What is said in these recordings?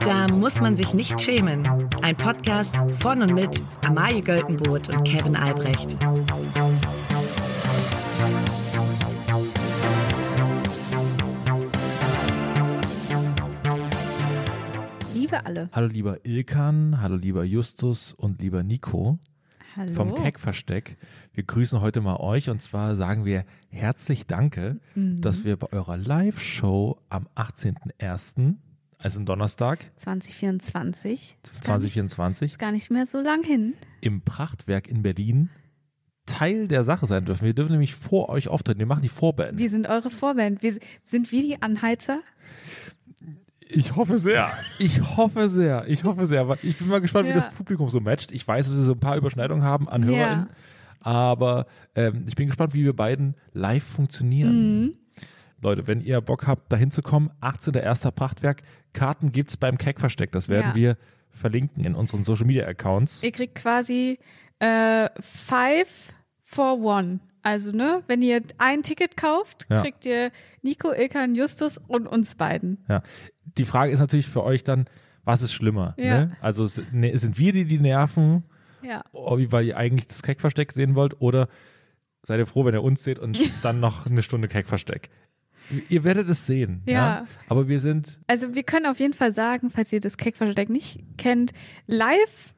Da muss man sich nicht schämen. Ein Podcast von und mit Amalie Göltenboot und Kevin Albrecht. Liebe alle. Hallo lieber Ilkan, hallo lieber Justus und lieber Nico Hallo. vom Keck-Versteck. Wir grüßen heute mal euch und zwar sagen wir herzlich Danke, Mhm. dass wir bei eurer Live-Show am 18.01., also am Donnerstag 2024. Ist gar nicht- 2024, Ist gar nicht mehr so lang hin. im Prachtwerk in Berlin Teil der Sache sein dürfen. Wir dürfen nämlich vor euch auftreten. Wir machen die Vorband. Wir sind eure Vorband. Wir, sind wir die Anheizer? Ich hoffe sehr. Ich hoffe sehr. Ich hoffe sehr. Aber ich bin mal gespannt, wie Ja. das Publikum so matcht. Ich weiß, dass wir so ein paar Überschneidungen haben an Ja. HörerInnen. Aber ähm, ich bin gespannt, wie wir beiden live funktionieren. Mhm. Leute, wenn ihr Bock habt, da hinzukommen, 18.01. Prachtwerk. Karten gibt's beim Keck-Versteck. Das werden Ja. wir verlinken in unseren Social-Media-Accounts. Ihr kriegt quasi äh, five for one. Also, ne, wenn ihr ein Ticket kauft, Ja. kriegt ihr Nico, Ilkan, Justus und uns beiden. Ja. Die Frage ist natürlich für euch dann, was ist schlimmer? Ja. Ne? Also ne, sind wir die, die nerven, Ja. Weil ihr eigentlich das Keckversteck sehen wollt oder seid ihr froh, wenn ihr uns seht und dann noch eine Stunde Keckversteck? Ihr werdet es sehen. Ja. Aber wir sind, Also wir können auf jeden Fall sagen, falls ihr das Keckversteck nicht kennt, live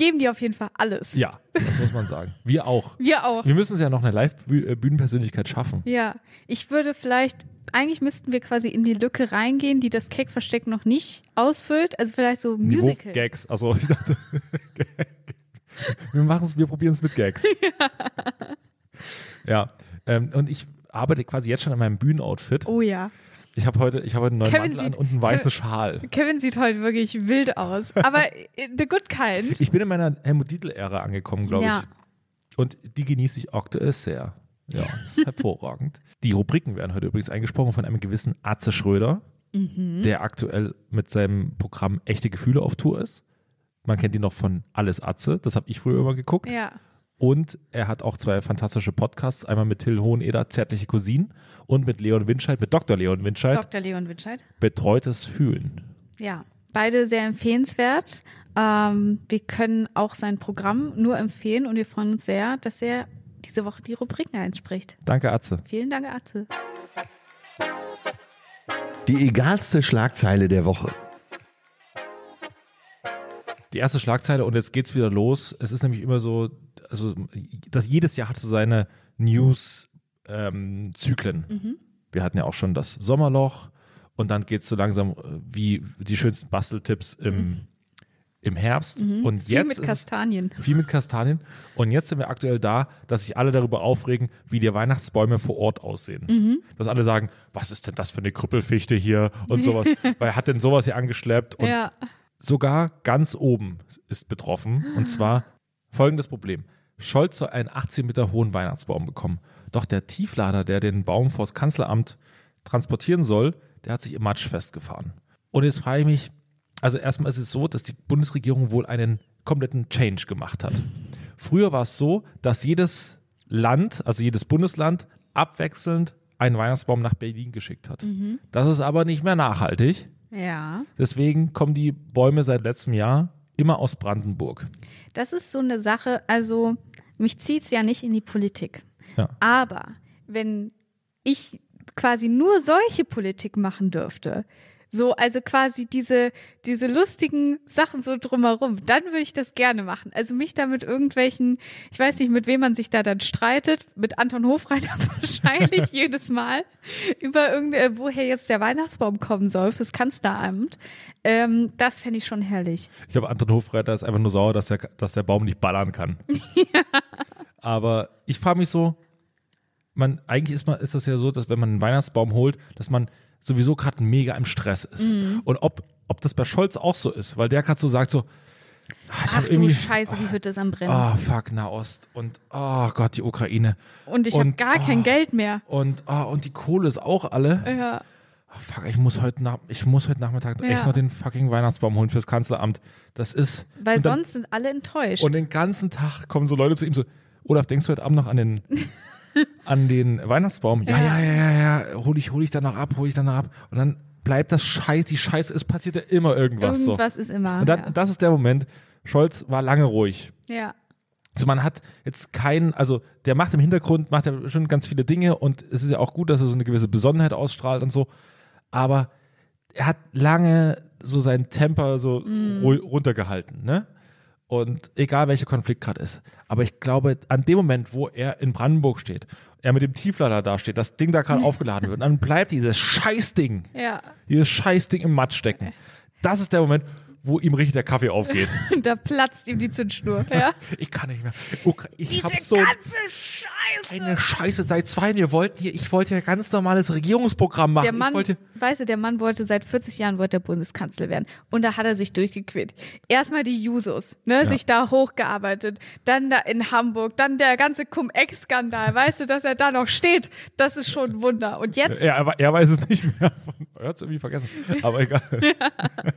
geben die auf jeden Fall alles. ja, das muss man sagen. Wir auch. Wir auch. Wir müssen es ja noch eine Live-Bühnenpersönlichkeit schaffen. Ja, ich würde vielleicht, eigentlich müssten wir quasi in die Lücke reingehen, die das Keckversteck noch nicht ausfüllt. Also vielleicht so Musical. Gags. Also ich dachte, wir machen es, wir probieren es mit Gags. Ja. Ähm, und ich arbeite quasi jetzt schon an meinem Bühnenoutfit. Oh ja. Ich habe heute, ich habe heute einen neuen Kevin Mantel an sieht- und einen weißen Schal. Kevin sieht heute wirklich wild aus. Aber the good kind. Ich bin in meiner Helmut Dietl-Ära angekommen, glaube Ja. ich. Und die genieße ich aktuell sehr. Ja, ist hervorragend. Die Rubriken werden heute übrigens eingesprochen von einem gewissen Atze Schröder, Mhm. der aktuell mit seinem Programm Echte Gefühle auf Tour ist. Man kennt ihn noch von Alles Atze, das habe ich früher immer geguckt. Ja. Und er hat auch zwei fantastische Podcasts, einmal mit Till Hoheneder, Zärtliche Cousinen und mit Leon Winscheid, mit Dr. Leon Winscheid, Dr. Leon Witscheid. Betreutes Fühlen. Ja. Beide sehr empfehlenswert. Ähm, wir können auch sein Programm nur empfehlen und wir freuen uns sehr, dass er diese Woche die Rubriken einspricht. Danke, Atze. Vielen Dank, Atze. Die egalste Schlagzeile der Woche. Die erste Schlagzeile und jetzt geht's wieder los. Es ist nämlich immer so, also das jedes Jahr hat so seine News-Zyklen. Wir hatten ja auch schon das Sommerloch und dann geht's so langsam äh, wie die schönsten Basteltipps im, im Herbst. Und Viel jetzt mit ist es- Kastanien. viel mit Kastanien. Und jetzt sind wir aktuell da, dass sich alle darüber aufregen, wie die Weihnachtsbäume vor Ort aussehen. Dass alle sagen, was ist denn das für eine Krüppelfichte hier und sowas. Wer hat denn sowas hier angeschleppt? Und Ja. Sogar ganz oben ist betroffen. Und zwar folgendes Problem. Scholz soll einen 18 Meter hohen Weihnachtsbaum bekommen. Doch der Tieflader, der den Baum vors Kanzleramt transportieren soll, der hat sich im Matsch festgefahren. Und jetzt frage ich mich, also erstmal ist es so, dass die Bundesregierung wohl einen kompletten Change gemacht hat. Früher war es so, dass jedes Land, also jedes Bundesland, abwechselnd einen Weihnachtsbaum nach Berlin geschickt hat. Das ist aber nicht mehr nachhaltig. Ja. Deswegen kommen die Bäume seit letztem Jahr immer aus Brandenburg. Das ist so eine Sache, also mich zieht's ja nicht in die Politik. Ja. Aber wenn ich quasi nur solche Politik machen dürfte, so, also quasi diese, diese lustigen Sachen so drumherum, dann würde ich das gerne machen. Also mich da mit irgendwelchen, ich weiß nicht, mit wem man sich da dann streitet, mit Anton Hofreiter wahrscheinlich jedes Mal, über irgende, woher jetzt der Weihnachtsbaum kommen soll fürs Kanzleramt. Ähm, das fände ich schon herrlich. Ich glaube, Anton Hofreiter ist einfach nur sauer, dass der, dass der Baum nicht ballern kann. Aber ich frage mich so, man, eigentlich ist, man, ist das ja so, dass wenn man einen Weihnachtsbaum holt, dass man sowieso gerade mega im Stress ist. Mhm. Und ob, ob das bei Scholz auch so ist, weil der gerade so sagt so, ah, ich Ach du Scheiße, die Hütte ist am Brennen. oh fuck, Nahost und oh Gott, die Ukraine. Und ich habe gar kein oh. Geld mehr. Und, ah, und die Kohle ist auch alle. Ja. Oh, fuck, ich muss heute, nach, ich muss heute Nachmittag Ja. echt noch den fucking Weihnachtsbaum holen fürs Kanzleramt. Das ist. Weil und dann, sonst sind alle enttäuscht. Und den ganzen Tag kommen so Leute zu ihm so, Olaf, denkst du heute Abend noch an den, an den Weihnachtsbaum? Ja, ja, ja, ja, ja, hol ich, hol ich dann noch ab, hol ich dann noch ab. Und dann bleibt das Scheiß, die Scheiße, es passiert ja immer irgendwas, Irgendwas so. ist immer. Und dann, ja. das ist der Moment, Scholz war lange ruhig. ja. Also man hat jetzt keinen, also der macht im Hintergrund, macht ja schon ganz viele Dinge und es ist ja auch gut, dass er so eine gewisse Besonnenheit ausstrahlt und so, aber er hat lange so seinen Temper so ru- runtergehalten, ne? Und egal welcher Konflikt gerade ist. Aber ich glaube, an dem Moment, wo er in Brandenburg steht, er mit dem Tieflader da steht, das Ding da gerade aufgeladen wird, und dann bleibt dieses Scheißding, Ja. dieses Scheißding im Matsch stecken. Das ist der Moment, wo ihm richtig der Kaffee aufgeht. Und da platzt ihm die Zündschnur. Ja. Ich kann nicht mehr. Ukra- Ich Diese hab so ganze Scheiße. eine Scheiße seit zwei Jahren. Wir wollten hier, ich wollte ja ganz normales Regierungsprogramm machen. Der Mann, ich wollte, weißt du, der Mann wollte seit 40 Jahren wollte er Bundeskanzler werden. Und da hat er sich durchgequält. Erstmal die Jusos, ne, sich da hochgearbeitet. Dann da in Hamburg, dann der ganze Cum-Ex-Skandal. Weißt du, dass er da noch steht? Das ist schon ein Wunder. Und jetzt, er, er, er weiß es nicht mehr. Er hat es irgendwie vergessen. Aber egal. Ja,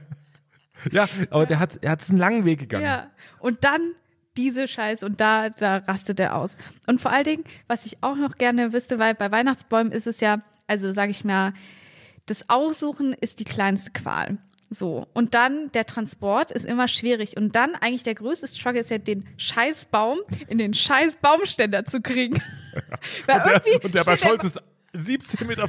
aber der hat, er hat einen langen Weg gegangen. ja. Und dann diese Scheiße und da, da rastet er aus. Und vor allen Dingen, was ich auch noch gerne wüsste, weil bei Weihnachtsbäumen ist es ja, also sage ich mal, das Aussuchen ist die kleinste Qual. So. Und dann der Transport ist immer schwierig. Und dann eigentlich der größte Struggle ist ja, den Scheißbaum in den Scheiß-Baumständer zu kriegen. weil, Und der, irgendwie und der bei Scholz ist 17,50 Meter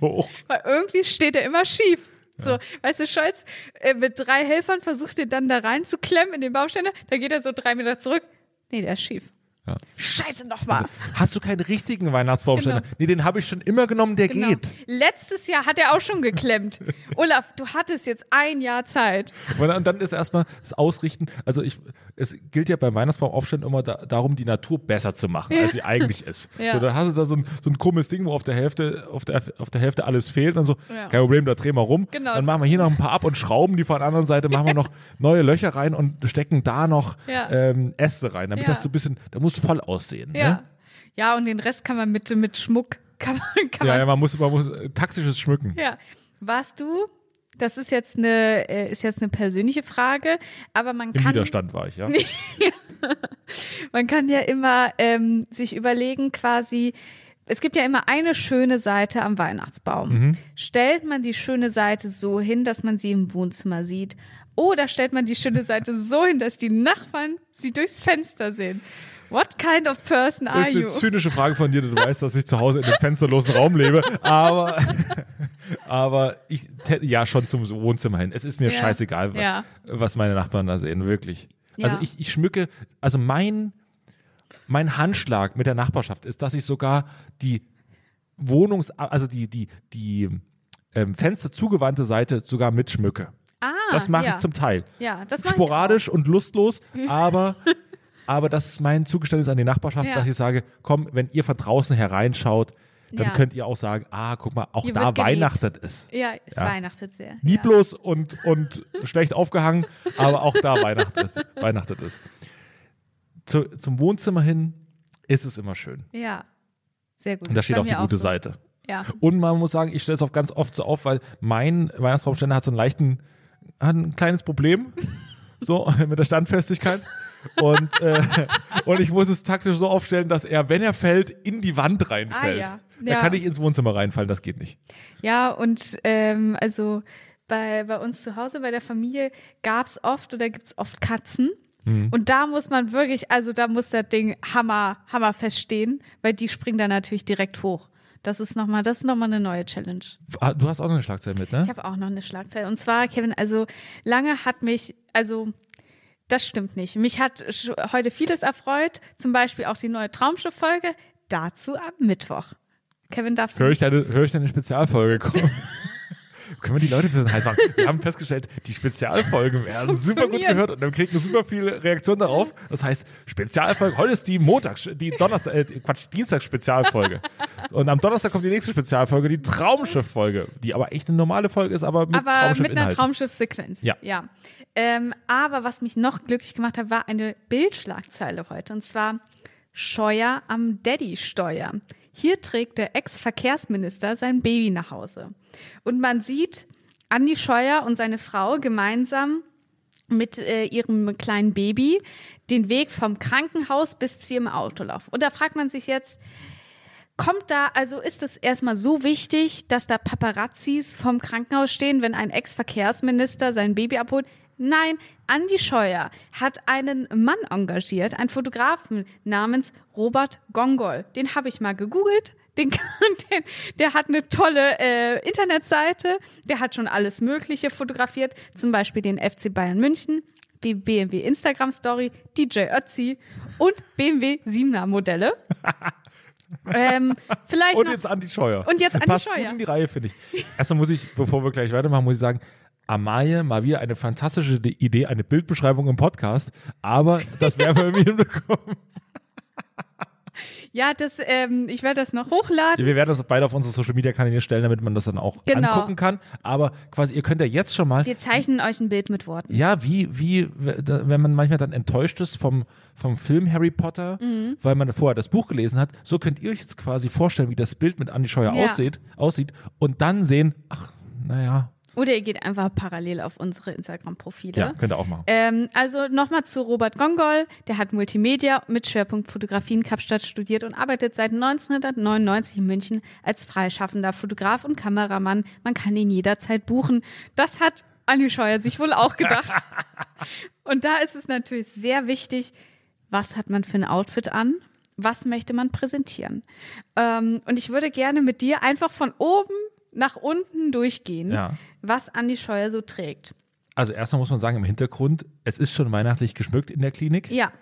hoch. weil irgendwie steht er immer schief. So, weißt du, Scholz äh, mit drei Helfern versucht den dann da reinzuklemmen in den Baumständer, da geht er so drei Meter zurück. Nee, der ist schief. Ja. Scheiße nochmal. Hast du keinen richtigen Weihnachtsbaumständer? Genau. Nee, den habe ich schon immer genommen, der Genau. geht. Letztes Jahr hat er auch schon geklemmt. Olaf, du hattest jetzt ein Jahr Zeit. Und dann, ist erstmal das Ausrichten. Also ich, es gilt ja beim Weihnachtsbaumaufstellen immer da, darum, die Natur besser zu machen, als sie eigentlich ist. Ja. So, dann hast du da so ein, so ein krummes Ding, wo auf der Hälfte, auf der, auf der Hälfte alles fehlt und so, Ja. kein Problem, da drehen wir rum. Genau. Dann machen wir hier noch ein paar ab und schrauben die von der anderen Seite, machen wir noch neue Löcher rein und stecken da noch ähm, Äste rein, damit das so ein bisschen, da muss voll aussehen. Ja. Ne? Ja, und den Rest kann man mit, mit Schmuck, kann man, kann Ja, man ja, man muss, man muss äh, taktisches Schmücken. Ja. Warst du, das ist jetzt eine, äh, ist jetzt eine persönliche Frage, aber man Im kann, Widerstand war ich, ja. man kann ja immer ähm, sich überlegen, quasi, es gibt ja immer eine schöne Seite am Weihnachtsbaum. Stellt man die schöne Seite so hin, dass man sie im Wohnzimmer sieht? Oder stellt man die schöne Seite so hin, dass die Nachbarn sie durchs Fenster sehen? What kind of person Das are ist you? eine zynische Frage von dir, du weißt, dass ich zu Hause in einem fensterlosen Raum lebe, aber, aber ich, ja, schon zum Wohnzimmer hin. Es ist mir Ja. scheißegal, Ja. was meine Nachbarn da sehen, wirklich. Also Ja. ich, ich schmücke, also mein, mein Handschlag mit der Nachbarschaft ist, dass ich sogar die Wohnungs-, also die, die, die ähm, Fenster zugewandte Seite sogar mitschmücke. Ah, Das mache ja. ich zum Teil. Ja, das mache ich Sporadisch und lustlos, aber, aber das ist mein Zugeständnis an die Nachbarschaft, Ja. dass ich sage, komm, wenn ihr von draußen hereinschaut, dann Ja. könnt ihr auch sagen, ah, guck mal, auch Hier da weihnachtet es. Ja, es Ja. weihnachtet sehr. Lieblos und, und schlecht aufgehangen, aber auch da weihnachtet es. Weihnachtet es. Zu, zum Wohnzimmer hin ist es immer schön. Ja. Sehr gut. Und da steht auch die gute so. Seite. Ja. Und man muss sagen, ich stelle es auch ganz oft so auf, weil mein Weihnachtsbaumständer hat so einen leichten, hat ein kleines Problem, so mit der Standfestigkeit. Und, äh, und ich muss es taktisch so aufstellen, dass er, wenn er fällt, in die Wand reinfällt. Ah, ja. Er Ja. kann nicht ins Wohnzimmer reinfallen, das geht nicht. Ja, und ähm, also bei, bei uns zu Hause, bei der Familie, gab es oft oder gibt es oft Katzen. Mhm. Und da muss man wirklich, also da muss das Ding hammer, hammerfest stehen, weil die springen dann natürlich direkt hoch. Das ist nochmal, das ist nochmal eine neue Challenge. Ah, Du hast auch noch eine Schlagzeile mit, ne? Ich habe auch noch eine Schlagzeile. Und zwar, Kevin, also lange hat mich, also das stimmt nicht. Mich hat heute vieles erfreut, zum Beispiel auch die neue Traumschiff-Folge. Dazu am Mittwoch. Kevin, darfst du Hör ich deine, hör ich deine Spezialfolge kommen? Können wir die Leute ein bisschen heiß machen? Wir haben festgestellt, die Spezialfolgen werden super gut gehört und wir kriegen super viele Reaktionen darauf. Das heißt, Spezialfolge, heute ist die Montags, die Donnerstag, äh, Quatsch, Dienstags-Spezialfolge. Und am Donnerstag kommt die nächste Spezialfolge, die Traumschiff-Folge, die aber echt eine normale Folge ist, aber mit aber mit einer. Traumschiff-Sequenz. Ja. ja. Ähm, aber was mich noch glücklich gemacht hat, war eine Bildschlagzeile heute. Und zwar Scheuer am Daddy-Steuer. Hier trägt der Ex-Verkehrsminister sein Baby nach Hause. Und man sieht Andi Scheuer und seine Frau gemeinsam mit äh, ihrem kleinen Baby den Weg vom Krankenhaus bis zu ihrem Auto laufen. Und da fragt man sich jetzt, kommt da, also ist es erstmal so wichtig, dass da Paparazzis vom Krankenhaus stehen, wenn ein Ex-Verkehrsminister sein Baby abholt? Nein, Andi Scheuer hat einen Mann engagiert, einen Fotografen namens Robert Gongol. Den habe ich mal gegoogelt. Den, den, der hat eine tolle äh, Internetseite. Der hat schon alles Mögliche fotografiert, zum Beispiel den FC Bayern München, die BMW Instagram Story, DJ Ötzi und BMW 7er Modelle. ähm, vielleicht Und noch jetzt Andi Scheuer. Und jetzt Andi passt Scheuer. Gut in die Reihe, finde ich. Erstmal muss ich, bevor wir gleich weitermachen, muss ich sagen, Amalie, mal wieder eine fantastische Idee, eine Bildbeschreibung im Podcast, aber das werden wir irgendwie hinbekommen. Ja, das, ähm, ich werde das noch hochladen. Wir werden das beide auf unsere Social Media Kanäle stellen, damit man das dann auch Genau. angucken kann. Aber quasi, ihr könnt ja jetzt schon mal Wir zeichnen euch ein Bild mit Worten. Ja, wie, wie, wenn man manchmal dann enttäuscht ist vom, vom Film Harry Potter, Mhm. weil man vorher das Buch gelesen hat, so könnt ihr euch jetzt quasi vorstellen, wie das Bild mit Andy Scheuer Ja. aussieht, aussieht und dann sehen, ach, naja, Oder ihr geht einfach parallel auf unsere Instagram-Profile. ja, könnt ihr auch machen. Ähm, also nochmal zu Robert Gongol. Der hat Multimedia mit Schwerpunkt Fotografie in Kapstadt studiert und arbeitet seit 1999 in München als freischaffender Fotograf und Kameramann. Man kann ihn jederzeit buchen. Das hat Andi Scheuer sich wohl auch gedacht. und da ist es natürlich sehr wichtig, was hat man für ein Outfit an? Was möchte man präsentieren? Ähm, und ich würde gerne mit dir einfach von oben nach unten durchgehen, Ja. was Andi Scheuer so trägt. Also erstmal muss man sagen, im Hintergrund, es ist schon weihnachtlich geschmückt in der Klinik. Ja,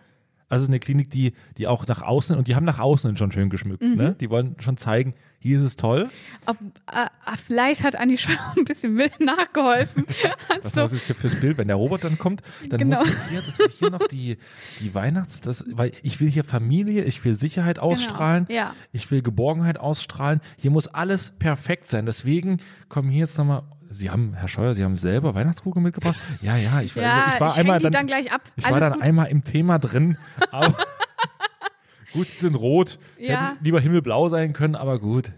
Also es ist eine Klinik, die, die auch nach außen, und die haben nach außen schon schön geschmückt, Mhm. ne? Die wollen schon zeigen, hier ist es toll. Ob, äh, äh, vielleicht hat Andi schon ein bisschen mit nachgeholfen. Was so, muss jetzt hier fürs Bild, wenn der Robot dann kommt, dann Genau. muss ich hier, das will hier noch die, die Weihnachts, das, weil ich will hier Familie, ich will Sicherheit ausstrahlen, Genau, ja. ich will Geborgenheit ausstrahlen. Hier muss alles perfekt sein. Deswegen kommen hier jetzt nochmal, Sie haben, Herr Scheuer, Sie haben selber Weihnachtskugeln mitgebracht? Ja, ja, ich, war- ja, ich war ich einmal dann, dann gleich ab. ich war Alles dann gut. einmal im Thema drin, aber gut, sie sind rot. Ich Ja. hätte lieber himmelblau sein können, aber gut.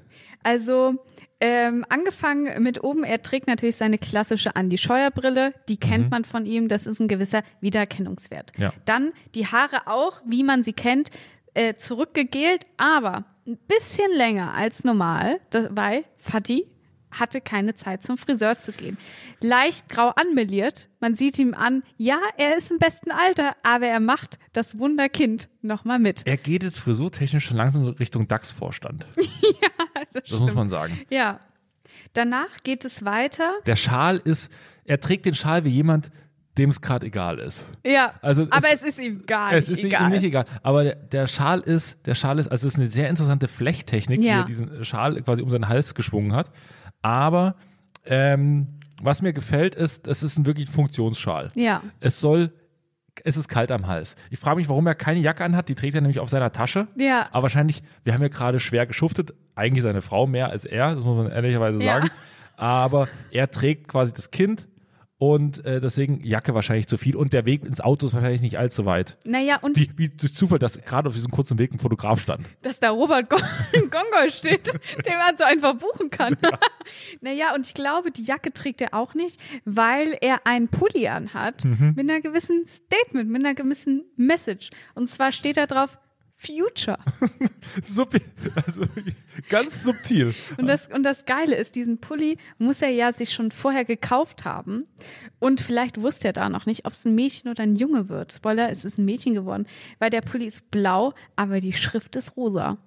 Also ähm, angefangen mit oben, er trägt natürlich seine klassische Andi Scheuer Brille, die kennt man von ihm, das ist ein gewisser Wiedererkennungswert. Ja. Dann die Haare auch, wie man sie kennt, äh, zurückgegelt, aber ein bisschen länger als normal, das, weil Fatih hatte keine Zeit zum Friseur zu gehen. Leicht grau anmeliert, man sieht ihm an, ja, er ist im besten Alter, aber er macht das Wunderkind nochmal mit. Er geht jetzt frisurtechnisch schon langsam Richtung DAX-Vorstand. Das muss man sagen. Ja. Danach geht es weiter. Der Schal ist, er trägt den Schal wie jemand, dem es gerade egal ist. Ja, Also aber es- es, ist ihm gar es nicht ist nicht, egal. ihm nicht egal. Aber der, der Schal ist, der Schal ist, also es ist eine sehr interessante Flechttechnik, wie Ja. er diesen Schal quasi um seinen Hals geschwungen hat. Aber ähm, was mir gefällt, ist, es ist ein wirklich Funktionsschal. Ja. Es soll, es ist kalt am Hals. Ich frage mich, warum er keine Jacke anhat. Die trägt er nämlich auf seiner Tasche. Ja. Aber wahrscheinlich, wir haben ja gerade schwer geschuftet. Eigentlich seine Frau mehr als er, das muss man ehrlicherweise Ja. sagen. Aber er trägt quasi das Kind und äh, deswegen Jacke wahrscheinlich zu viel und der Weg ins Auto ist wahrscheinlich nicht allzu weit. Naja, und Wie, wie durch Zufall, dass gerade auf diesem kurzen Weg ein Fotograf stand. dass da Robert Go Gongol steht, den man so einfach buchen kann. naja, und ich glaube, die Jacke trägt er auch nicht, weil er einen Pulli anhat Mhm. mit einer gewissen Statement, mit einer gewissen Message. Und zwar steht da drauf Future. Sub also ganz subtil. Und das, und das Geile ist, diesen Pulli muss er ja sich schon vorher gekauft haben. Und vielleicht wusste er da noch nicht, ob es ein Mädchen oder ein Junge wird. Spoiler, es ist ein Mädchen geworden, weil der Pulli ist blau, aber die Schrift ist rosa.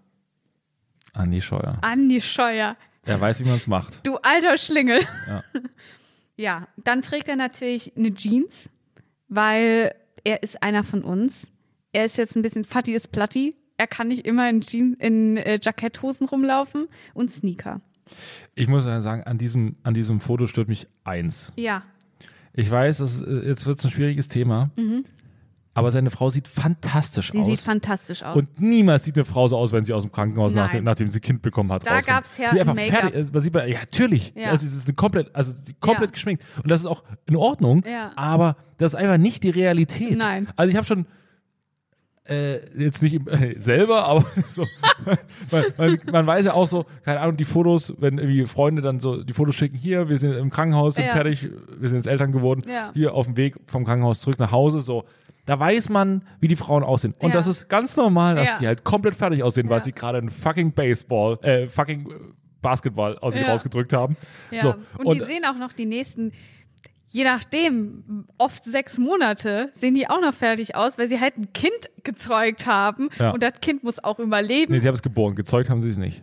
Andi Scheuer. Andi Scheuer, Er weiß, wie man es macht. du alter Schlingel. Ja. Ja, dann trägt er natürlich eine Jeans, weil er ist einer von uns. Er ist jetzt ein bisschen Fatty ist Platti. Er kann nicht immer in, Jeans, in äh, Jacketthosen rumlaufen und Sneaker. Ich muss sagen, an diesem, an diesem Foto stört mich eins. Ja, Ich weiß, das, ist, äh, jetzt wird es ein schwieriges Thema, aber seine Frau sieht fantastisch Mhm. sie aus. sieht fantastisch aus. Und niemals sieht eine Frau so aus, wenn sie aus dem Krankenhaus, Nein. nachdem, sie Kind bekommen hat. Da rauskommt. gab's ja Sie Make-up. ja, natürlich. Ja. Also, es ist komplett, also komplett Ja. geschminkt. Und das ist auch in Ordnung. Ja. Aber das ist einfach nicht die Realität. Nein. Also ich habe schon äh, jetzt nicht im, äh, selber, aber so, man, man, man weiß ja auch so, keine Ahnung, die Fotos, wenn irgendwie Freunde dann so die Fotos schicken, hier, wir sind im Krankenhaus, sind Ja. fertig, wir sind jetzt Eltern geworden, Ja. hier auf dem Weg vom Krankenhaus zurück nach Hause, so, Da weiß man, wie die Frauen aussehen. Und Ja. das ist ganz normal, dass die halt komplett fertig aussehen, weil sie gerade einen fucking Baseball, äh, fucking Basketball aus sich rausgedrückt haben. Ja. So. und, die sehen auch noch die nächsten, je nachdem, oft sechs Monate, sehen die auch noch fertig aus, weil sie halt ein Kind gezeugt haben Ja. und das Kind muss auch überleben. nee, sie haben es geboren, gezeugt haben sie es nicht.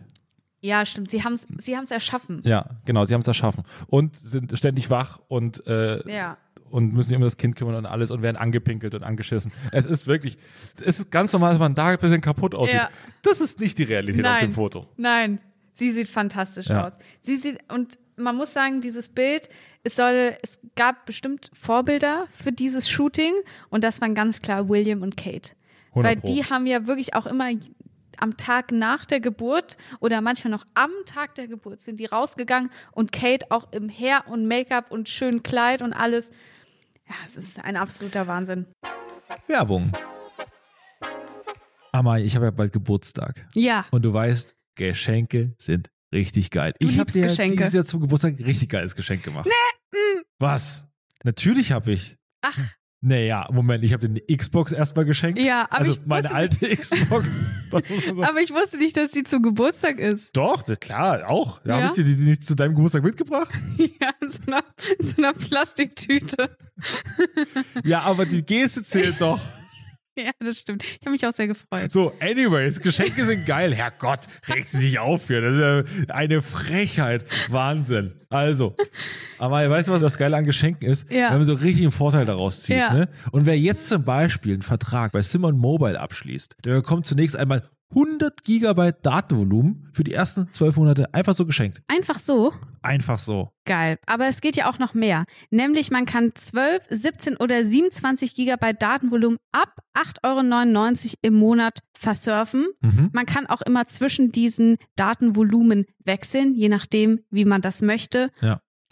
Ja, stimmt, sie haben es sie haben's erschaffen. Ja, genau, sie haben es erschaffen. Und sind ständig wach und, äh, Ja. und müssen sich um das Kind kümmern und alles und werden angepinkelt und angeschissen. Es ist wirklich, es ist ganz normal, dass man da ein bisschen kaputt aussieht. Ja. Das ist nicht die Realität auf Nein. dem Foto. Nein, sie sieht fantastisch Ja. aus. Sie sieht und man muss sagen, dieses Bild, es soll, es gab bestimmt Vorbilder für dieses Shooting und das waren ganz klar William und Kate. 100 Weil die haben ja wirklich auch immer am Tag nach der Geburt oder manchmal noch am Tag der Geburt sind die rausgegangen und Kate auch im Hair und Make-up und schönen Kleid und alles. Ja, es ist ein absoluter Wahnsinn. Werbung. Amai, ich habe ja bald Geburtstag. Ja. Und du weißt, Geschenke sind richtig geil. Du ich habe dir Geschenke. dieses Jahr zum Geburtstag ein richtig geiles Geschenk gemacht. Nee. Was? Natürlich habe ich. Ach, Naja, Moment, ich habe dir eine Xbox erstmal geschenkt. Ja, aber also ich meine alte Xbox. Man sagen. aber ich wusste nicht, dass die zum Geburtstag ist. Doch, das- klar, auch. Da Ja? habe ich dir die, die nicht zu deinem Geburtstag mitgebracht. Ja, in so einer, in so einer Plastiktüte. Ja, aber die Geste zählt doch. Ja, das stimmt. Ich habe mich auch sehr gefreut. So, anyways, Geschenke sind geil. Herrgott, regt sie sich auf hier. Das ist ja eine Frechheit. Wahnsinn. Also, aber weißt du, was das Geile an Geschenken ist? Ja. Wenn man so richtig einen Vorteil daraus zieht. Ja. Ne? Und wer jetzt zum Beispiel einen Vertrag bei Simon Mobile abschließt, der bekommt zunächst einmal 100 Gigabyte Datenvolumen für die ersten zwölf Monate einfach so geschenkt. Einfach so. Einfach so. Geil. Aber es geht ja auch noch mehr. Nämlich man kann 12, 17 oder 27 Gigabyte Datenvolumen ab 8,99 Euro im Monat versurfen. Mhm. Man kann auch immer zwischen diesen Datenvolumen wechseln, je nachdem, wie man das möchte. Ja.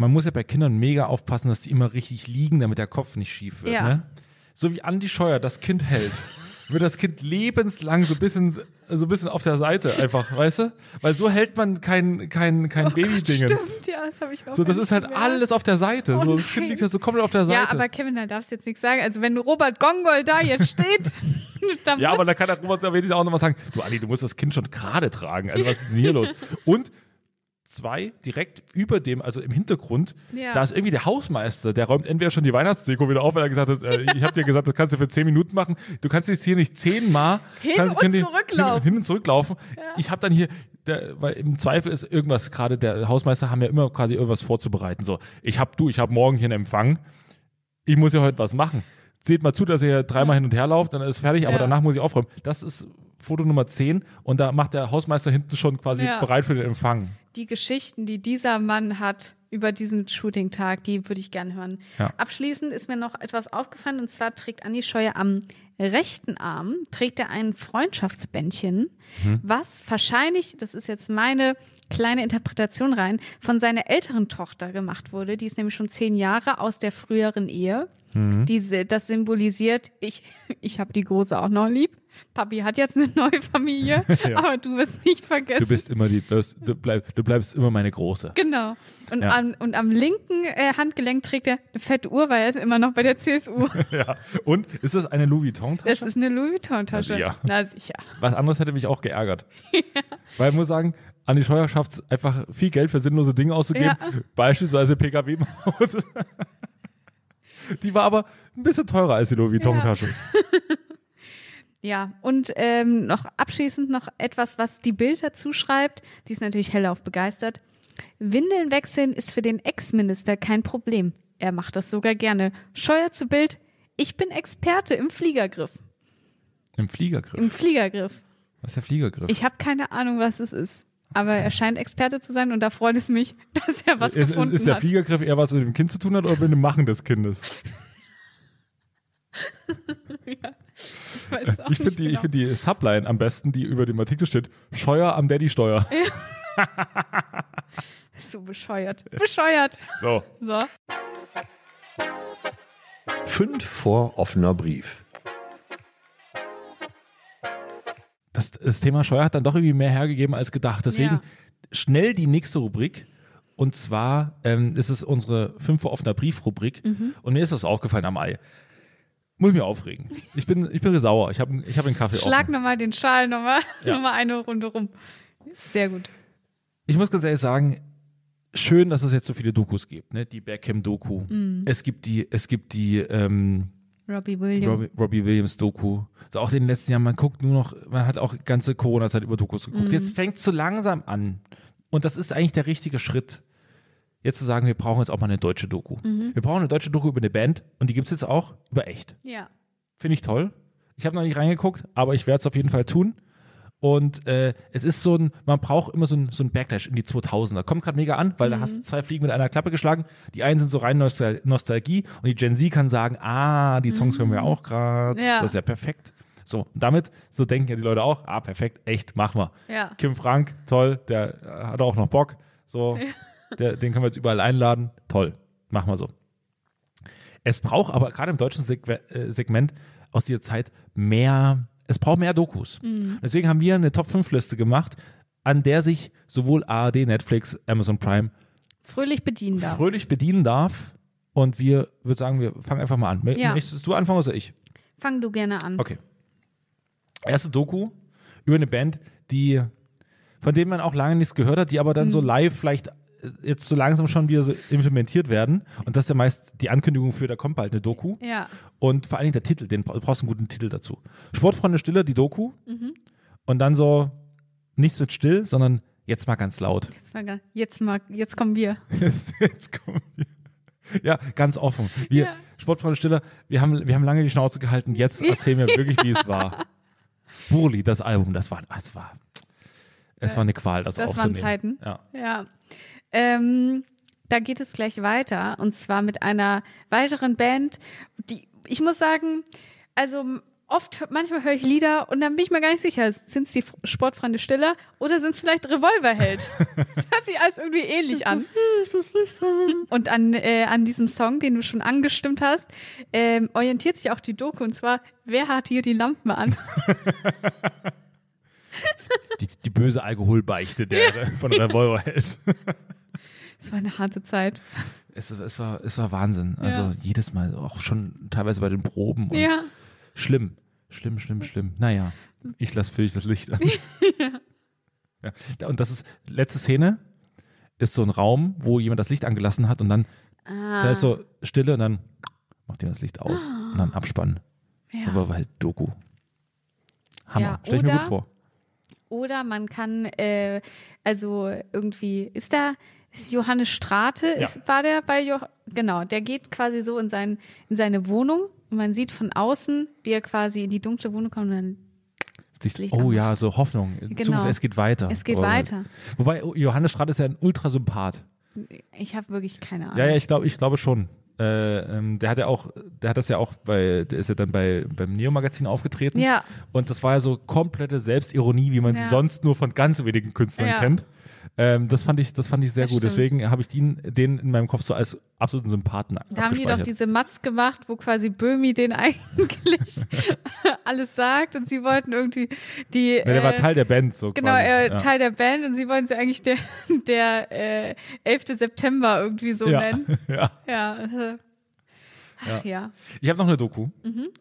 Man muss ja bei Kindern mega aufpassen, dass die immer richtig liegen, damit der Kopf nicht schief wird. Ja. Ne? So wie Andi Scheuer das Kind hält, wird das Kind lebenslang so ein bisschen, so ein bisschen auf der Seite einfach, weißt du? Weil so hält man kein, kein, kein Babydingens. Oh Stimmt, ja, das habe ich noch So, das ist halt gemerkt. alles auf der Seite. Oh so, das Kind nein. liegt halt so komplett auf der Seite. Ja, aber Kevin, da darfst du jetzt nichts sagen. Also wenn Robert Gongol da jetzt steht, dann Ja, aber dann kann der Robert da wenigstens auch noch mal sagen, du Andi, du musst das Kind schon gerade tragen. Also was ist denn hier los? Und zwei, direkt über dem, also im Hintergrund, Ja. da ist irgendwie der Hausmeister, der räumt entweder schon die Weihnachtsdeko wieder auf, weil er gesagt hat, äh, ich habe dir gesagt, das kannst du für zehn Minuten machen. Du kannst jetzt hier nicht zehnmal Hin kannst, und die- zurücklaufen. Hin, hin und zurücklaufen. Ich habe dann hier, der, weil im Zweifel ist irgendwas gerade, der Hausmeister haben ja immer quasi irgendwas vorzubereiten. So, ich hab du, ich habe morgen hier einen Empfang. Ich muss ja heute was machen. Seht mal zu, dass ihr dreimal hin und her lauft, dann ist es fertig, aber Ja. danach muss ich aufräumen. Das ist Foto Nummer 10 und da macht der Hausmeister hinten schon quasi Ja. bereit für den Empfang. Die Geschichten, die dieser Mann hat über diesen Shooting-Tag, die würde ich gerne hören. Ja. Abschließend ist mir noch etwas aufgefallen und zwar trägt Andi Scheuer am rechten Arm, trägt er ein Freundschaftsbändchen, Mhm. was wahrscheinlich, das ist jetzt meine kleine Interpretation rein, von seiner älteren Tochter gemacht wurde. Die ist nämlich schon zehn Jahre aus der früheren Ehe. Mhm. Diese, das symbolisiert, ich, ich habe die Große auch noch lieb. Papi hat jetzt eine neue Familie, Ja. aber du wirst nicht vergessen. Du bist immer die, du, bleib, du bleibst immer meine Große. Genau. Und, Ja. am, und am linken äh, Handgelenk trägt er eine fette Uhr, weil er ist immer noch bei der CSU. Ja. Und ist das eine Louis Vuitton-Tasche? Das ist eine Louis Vuitton-Tasche. Na sicher. Na sicher. Was anderes hätte mich auch geärgert. Weil ich muss sagen, Andi Scheuer schafft es einfach viel Geld für sinnlose Dinge auszugeben. Ja. Beispielsweise PKW-Maut. Die war aber ein bisschen teurer als die Louis Vuitton-Tasche. Ja, und ähm, noch abschließend noch etwas, was die Bild dazu schreibt. Die ist natürlich hellauf begeistert. Windeln wechseln ist für den Ex-Minister kein Problem. Er macht das sogar gerne. Scheuer zu Bild. Ich bin Experte im Fliegergriff. Im Fliegergriff. Im Fliegergriff. Was ist der Fliegergriff? Ich habe keine Ahnung, was es ist. Aber er scheint Experte zu sein und da freut es mich, dass er was ist, gefunden ist der hat. Fliegergriff eher was mit dem Kind zu tun hat oder mit dem Machen des Kindes? Ich, weiß auch Ich finde die, ich genau. find die Subline am besten, die über dem Artikel steht. Scheuer am Daddy-Steuer. Ist so bescheuert. Bescheuert. So. So. Fünf vor offener Brief. Das, das Thema Scheuer hat dann doch irgendwie mehr hergegeben als gedacht. Deswegen Ja. schnell die nächste Rubrik. Und zwar ähm, ist es unsere fünf vor offener Brief-Rubrik. Mhm. Und mir ist das aufgefallen am Ei. Muss ich mir aufregen. Ich bin, ich bin sauer. Ich habe ich hab den Kaffee Schlag offen. nochmal den Schal nochmal Ja. noch mal eine Runde rum. Sehr gut. Ich muss ganz ehrlich sagen, schön, dass es jetzt so viele Dokus gibt. Ne? Die Beckham-Doku. Mhm. Es gibt die, es gibt die ähm, Robbie Williams. Robbie, Robbie Williams Doku. So auch in den letzten Jahren, man guckt nur noch, man hat auch ganze Corona-Zeit über Dokus geguckt. Mhm. Jetzt fängt es so langsam an. Und das ist eigentlich der richtige Schritt. Jetzt zu sagen, wir brauchen jetzt auch mal eine deutsche Doku. Mhm. Wir brauchen eine deutsche Doku über eine Band und die gibt es jetzt auch über echt. Ja. Finde ich toll. Ich habe noch nicht reingeguckt, aber ich werde es auf jeden Fall tun. Und äh, es ist so ein, man braucht immer so ein, so ein Backlash in die 2000er. Kommt gerade mega an, weil da hast du zwei Fliegen mit einer Klappe geschlagen. Die einen sind so rein Nostal Nostalgie und die Gen Z kann sagen, ah, die Songs hören wir auch gerade. Ja. Das ist ja perfekt. So, und damit, so denken ja die Leute auch, ah, perfekt, echt, machen wir. Ja. Kim Frank, toll, der äh, hat auch noch Bock. So, der, den können wir jetzt überall einladen. Toll, machen wir so. Es braucht aber gerade im deutschen äh, Segment aus dieser Zeit mehr, es braucht mehr Dokus. Deswegen haben wir eine Top-5-Liste gemacht, an der sich sowohl ARD, Netflix, Amazon Prime Fröhlich bedienen darf. fröhlich bedienen darf. Und wir, würde sagen, wir fangen einfach mal an. Ja. Möchtest du anfangen oder ich? Fang du gerne an. Okay. Erste Doku über eine Band, die, von denen man auch lange nichts gehört hat, die aber dann Mhm. so live vielleicht jetzt so langsam schon wieder so implementiert werden. Und das ist ja meist die Ankündigung für, da kommt bald eine Doku. Ja. Und vor allen Dingen der Titel, den du brauchst einen guten Titel dazu. Sportfreunde Stille, die Doku. Mhm. Und dann so, nichts wird still, sondern jetzt mal ganz laut. Jetzt mal, jetzt mal, jetzt kommen wir. Jetzt, jetzt kommen wir. Ja, ganz offen. Wir, Ja. Sportfreunde Stille, wir haben, wir haben lange die Schnauze gehalten. Jetzt erzählen wir wirklich, wie es war. Burli, das Album, das war, es war, es war eine Qual, das, Das waren aufzunehmen. Zeiten. Ja. Ja. Ähm, da geht es gleich weiter. Und zwar mit einer weiteren Band, die, ich muss sagen, also oft, manchmal höre ich Lieder und dann bin ich mir gar nicht sicher, sind es die Sportfreunde Stiller oder sind es vielleicht Revolverheld? das hört sich alles irgendwie ähnlich an. Und an, äh, an diesem Song, den du schon angestimmt hast, ähm, orientiert sich auch die Doku und zwar, wer hat hier die Lampen an? Die, die böse Alkoholbeichte der von Revolverheld. Es war eine harte Zeit. Es, es, war, es war Wahnsinn. Also Ja. jedes Mal, auch schon teilweise bei den Proben. Und Ja. Schlimm, schlimm, schlimm, schlimm. Naja, ich lasse für dich das Licht an. ja. Da- Und das ist, letzte Szene ist so ein Raum, wo jemand das Licht angelassen hat und dann, Ah. da ist so Stille und dann macht jemand das Licht aus und dann Abspann. Ja. Aber war halt Doku. Hammer. Ja, Stell ich mir gut vor. Oder man kann, äh, also irgendwie, ist da, ist Johannes Strate, Ja. ist, war der bei Jo genau, der geht quasi so in, sein, in seine Wohnung und man sieht von außen, wie er quasi in die dunkle Wohnung kommt und dann, Licht oh ja, so Hoffnung. Genau. Zukunft, es geht weiter. es geht Aber- weiter. Wobei, oh, Johannes Stratt ist ja ein Ultrasympath. Ich habe wirklich keine Ahnung. Ja, ja, ich glaube, ich glaube schon. Äh, ähm, der hat ja auch, der hat das ja auch bei, der ist ja dann bei beim Neo-Magazin aufgetreten. Ja. Und das war ja so komplette Selbstironie, wie man sie Ja. sonst nur von ganz wenigen Künstlern Ja. kennt. Ähm, das fand ich, das fand ich sehr Das gut. stimmt. Deswegen habe ich den, den in meinem Kopf so als absoluten Sympathen Da haben die doch diese Matz gemacht, wo quasi Böhmi den eigentlich alles sagt und sie wollten irgendwie die. ja, der war äh, Teil der Band, so Genau, quasi. äh, ja. Teil der Band und sie wollen sie eigentlich der, der äh, 11. September irgendwie so ja. nennen. ja. Ja. äh, Ach ja. Ich habe noch eine Doku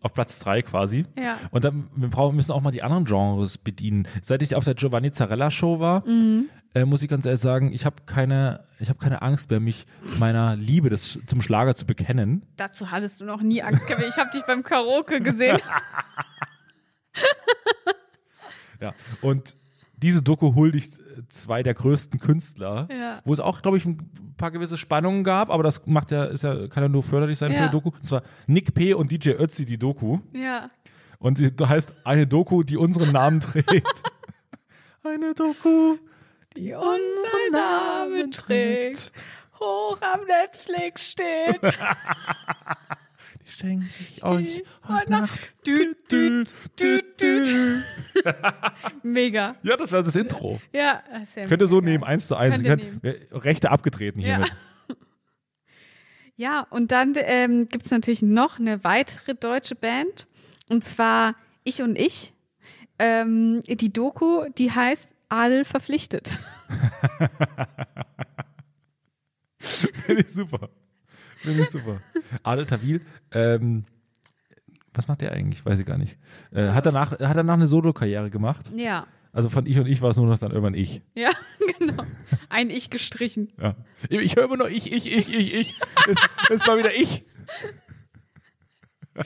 auf Platz drei quasi. Mhm. Ja. Und dann wir brauchen, müssen auch mal die anderen Genres bedienen. Seit ich auf der Giovanni Zarella Show war, Mhm. Äh, muss ich ganz ehrlich sagen, ich habe keine, ich habe keine Angst mehr, mich meiner Liebe des, zum Schlager zu bekennen. Dazu hattest du noch nie Angst gehabt. Ich habe dich beim Karaoke gesehen. Ja. Und diese Doku huldigt äh, zwei der größten Künstler, Ja. wo es auch, glaube ich, ein paar gewisse Spannungen gab, aber das macht ja, ist ja, kann ja nur förderlich sein für Ja. eine Doku. Und zwar Nick P. und DJ Ötzi, die Doku. Ja. Und sie heißt eine Doku, die unseren Namen trägt. eine Doku, Die unseren Namen trägt, hoch am Netflix steht. die schenke ich euch heute Nacht. Dü, dü, Mega. Ja, das wäre das Intro. Ja, das ja Könnt ihr so nehmen, eins zu eins. Könnt Rechte abgetreten Ja. hiermit. Ja, und dann ähm, gibt es natürlich noch eine weitere deutsche Band. Und zwar Ich und Ich. Ähm, die Doku, die heißt Adel verpflichtet. Finde ich super. Finde ich super. Adel Tawil, ähm, was macht der eigentlich? Weiß ich gar nicht. Äh, hat danach, hat danach eine Solo-Karriere gemacht. Ja. Also von ich und ich war es nur noch dann irgendwann ich. Ja, genau. Ein Ich gestrichen. Ja. Ich höre immer nur ich, ich, ich, ich, ich. Es, es war wieder ich.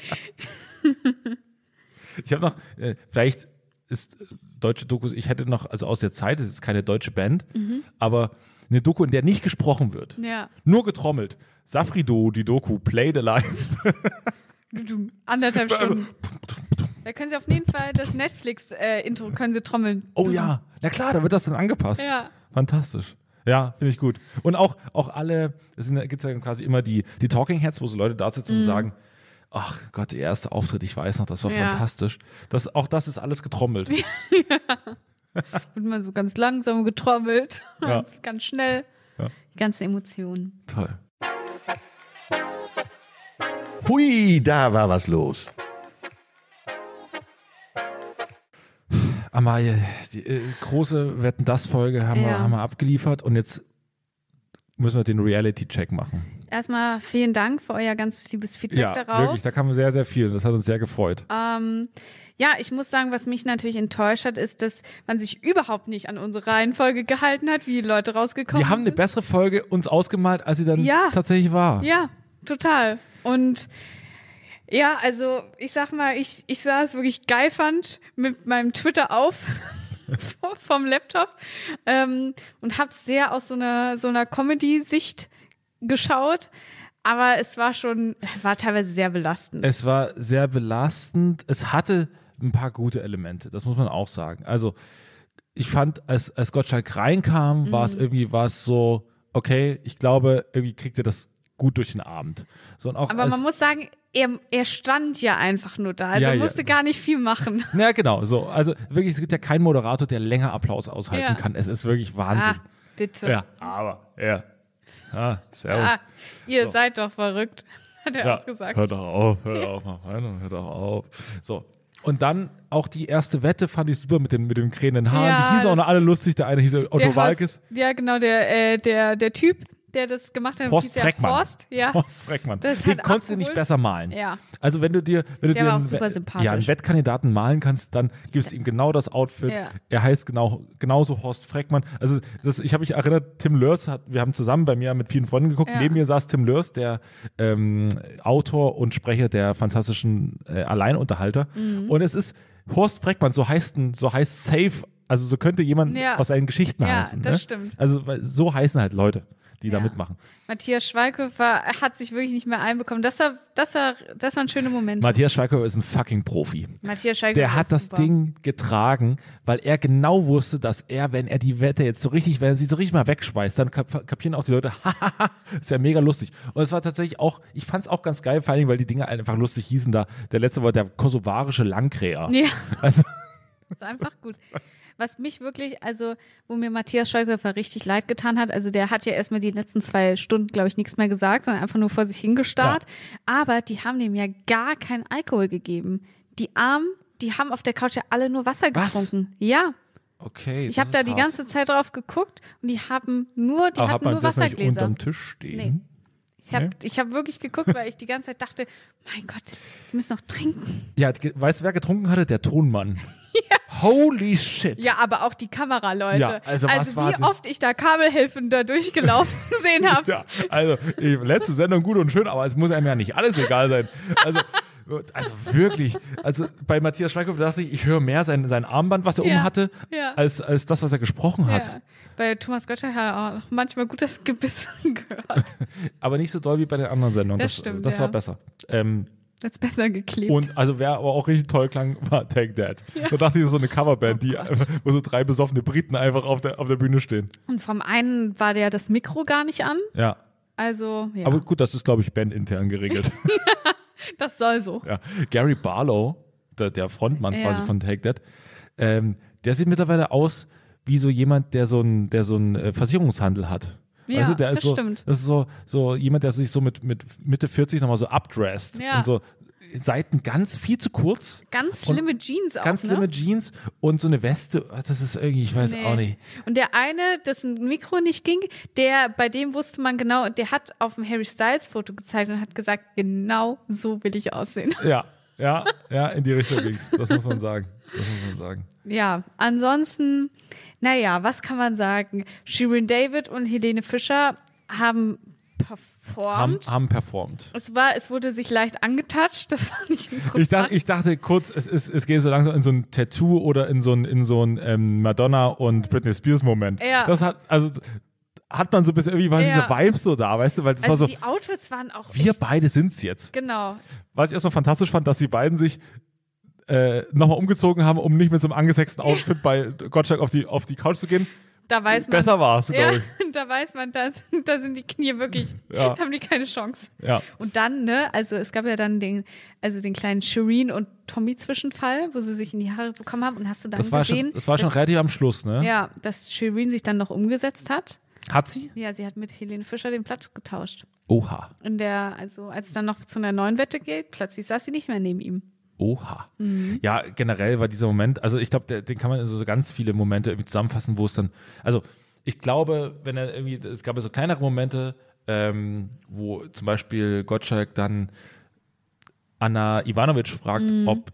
Ich habe noch, äh, vielleicht ist deutsche Dokus, ich hätte noch, also aus der Zeit, es ist keine deutsche Band, aber eine Doku, in der nicht gesprochen wird. Ja. Nur getrommelt. Safrido, die Doku, Played Alive. Du, anderthalb Stunden. Da können Sie auf jeden Fall das Netflix-Intro, können Sie trommeln. Oh ja, na klar, da wird das dann angepasst. Ja. Fantastisch. Ja, finde ich gut. Und auch, auch alle, es gibt ja quasi immer die, die Talking Heads, wo so Leute da sitzen und sagen, ach Gott, der erste Auftritt, ich weiß noch, das war. Ja. fantastisch. Das, auch das ist alles getrommelt. Und mal so ganz langsam getrommelt. Ja. ganz schnell. Ja. Die ganzen Emotionen. Toll. Hui, da war was los. Amalie, die äh, große Wetten das Folge haben, wir, Ja. haben wir abgeliefert und jetzt müssen wir den Reality-Check machen. Erstmal vielen Dank für euer ganz liebes Feedback Ja, darauf. wirklich, da kam sehr, sehr viel. Das hat uns sehr gefreut. Ähm, ja, ich muss sagen, was mich natürlich enttäuscht hat, ist, dass man sich überhaupt nicht an unsere Reihenfolge gehalten hat, wie die Leute rausgekommen Wir haben eine sind. bessere Folge uns ausgemalt, als sie dann Ja. tatsächlich war. Ja, total. Und ja, also ich sag mal, ich, ich sah es wirklich geil fand mit meinem Twitter auf vom Laptop ähm, und habe sehr aus so einer so einer Comedy-Sicht geschaut. Aber es war schon, war teilweise sehr belastend. Es war sehr belastend. Es hatte ein paar gute Elemente, das muss man auch sagen. Also ich fand, als, als Gottschalk reinkam, war Mhm. es irgendwie, war es so, okay, ich glaube, irgendwie kriegt er das gut durch den Abend. So, und auch Aber man muss sagen, er, er stand ja einfach nur da. Also Ja, er ja. musste gar nicht viel machen. Ja, genau, so. Also wirklich, es gibt ja keinen Moderator, der länger Applaus aushalten Ja. kann. Es ist wirklich Wahnsinn. Ah, bitte. Ja, aber, ja. Ah, servus. Ah, ihr seid doch verrückt, hat er Ja, auch gesagt. Hör doch auf, hör auf, mach weiter, hör doch auf. So. Und dann auch die erste Wette fand ich super mit den, mit den krähenden Haaren. Ja, die hießen auch noch alle lustig. Der eine hieß Otto Walkes. Ja, genau, der, äh, der, der Typ, der das gemacht hat, Horst ja Freckmann. Horst, ja. Horst Freckmann. Das Den konntest du nicht besser malen. Ja. Also wenn du dir, wenn du Der dir einen, ja, einen Wettkandidaten malen kannst, dann gibst du ihm genau das Outfit. Ja. Er heißt genau, genauso Horst Freckmann. Also das, ich habe mich erinnert, Tim Lörs hat, wir haben zusammen bei mir mit vielen Freunden geguckt. Ja. Neben mir saß Tim Lörs, der ähm, Autor und Sprecher der fantastischen äh, Alleinunterhalter. Mhm. Und es ist Horst Freckmann, so heißt so heißt Safe. Also so könnte jemand Ja. aus seinen Geschichten Ja, heißen. das ne? stimmt. Also so heißen halt Leute, die da Ja. mitmachen. Matthias Schweighöfer hat sich wirklich nicht mehr einbekommen. Das war, das war, das waren schöne Momente. Matthias Schweighöfer ist ein fucking Profi. Matthias Schweighöfer Der hat das super. Ding getragen, weil er genau wusste, dass er, wenn er die Wette jetzt so richtig, wenn er sie so richtig mal wegschmeißt, dann kap kapieren auch die Leute, hahaha, ist ja mega lustig. Und es war tatsächlich auch, ich fand es auch ganz geil, vor allem, weil die Dinge einfach lustig hießen da. Der letzte war der kosovarische Langkräher. Ja, Also, ist einfach gut. Was mich wirklich, also, wo mir Matthias Schweighöfer richtig leid getan hat, also der hat ja erstmal die letzten zwei Stunden, glaube ich, nichts mehr gesagt, sondern einfach nur vor sich hingestarrt. Aber die haben dem ja gar keinen Alkohol gegeben. Die Armen, die haben auf der Couch ja alle nur Wasser Was? getrunken. Ja. okay. Ich habe da die hart. ganze Zeit drauf geguckt und die haben nur, die Aber hat hatten man nur das nicht Wassergläser. unterm Tisch stehen? Nee. Ich habe Nee? ich hab wirklich geguckt, weil ich die ganze Zeit dachte, mein Gott, die müssen noch trinken. Ja, weißt du, wer getrunken hatte? Der Tonmann. Holy shit. Ja, aber auch die Kameraleute. Ja, also war wie oft ich da Kabelhilfen da durchgelaufen sehen habe. Ja, also letzte Sendung gut und schön, aber es muss einem ja nicht alles egal sein. Also, also wirklich, also bei Matthias Schweighöfer dachte ich, ich höre mehr sein, sein Armband, was er Ja, um hatte, ja. als, als das, was er gesprochen hat. Ja. Bei Thomas Gottschalk hat er auch manchmal gut das Gebiss gehört. Aber nicht so doll wie bei den anderen Sendungen. Das Das, stimmt, das war besser. Ähm, Jetzt besser geklebt. und also wer aber auch richtig toll klang, war Take That. Da dachte ich, so eine Coverband, die, wo so drei besoffene Briten einfach auf der, auf der Bühne stehen. Und vom einen war der das Mikro gar nicht an. Ja. Also, ja, Aber gut, das ist, glaube ich, bandintern geregelt. das soll so. Ja. Gary Barlow, der, der Frontmann Ja. quasi von Take That, ähm, der sieht mittlerweile aus wie so jemand, der so ein, der so ein äh, Versicherungshandel hat. Ja, weißt du, der das ist so, stimmt. Das ist so, so jemand, der sich so mit, mit Mitte 40 nochmal so updresst. Ja. Und so Seiten ganz viel zu kurz. Ganz schlimme Jeans auch, Ganz ne? schlimme Jeans und so eine Weste. Das ist irgendwie, ich weiß Nee. auch nicht. Und der eine, dessen Mikro nicht ging, der, bei dem wusste man genau, der hat auf dem Harry Styles Foto gezeigt und hat gesagt, genau so will ich aussehen. Ja, ja, ja, in die Richtung ging's. Das muss man sagen. Das muss man sagen. Ja, ansonsten, naja, was kann man sagen? Shirin David und Helene Fischer haben Haben, performt. haben performt. es war, es wurde sich leicht angetatscht, das fand ich interessant. Ich dachte, ich dachte kurz, es, ist, es geht so langsam in so ein Tattoo oder in so ein, in so ein ähm, Madonna und Britney Spears Moment. Ja. Das hat, also hat man so ein bisschen, irgendwie war Ja. dieser Vibe so da, weißt du, weil das also war so, die Outfits waren auch wir beide sind's jetzt. genau. Was ich erst noch fantastisch fand, dass die beiden sich äh, nochmal umgezogen haben, um nicht mit so einem angesexten Outfit bei Gottschalk auf die, auf die Couch zu gehen. Da weiß man. Besser war's, ja, glaube ich. da weiß man, das, da sind die Knie wirklich, Ja. haben die keine Chance. Ja. Und dann, ne, also es gab ja dann den, also den kleinen Shireen und Tommy Zwischenfall, wo sie sich in die Haare bekommen haben und hast du dann Das war, gesehen, schon, das war schon dass, relativ am Schluss, ne? ja, dass Shireen sich dann noch umgesetzt hat. Hat sie? Ja, sie hat mit Helene Fischer den Platz getauscht. Oha. In der, also als es dann noch zu einer neuen Wette geht, plötzlich saß sie nicht mehr neben ihm. Oha. Mhm. Ja, generell war dieser Moment, also ich glaube, den kann man in so ganz viele Momente irgendwie zusammenfassen, wo es dann, also ich glaube, wenn er irgendwie, es gab ja so kleinere Momente, ähm, wo zum Beispiel Gottschalk dann Anna Ivanovic fragt, Mhm. ob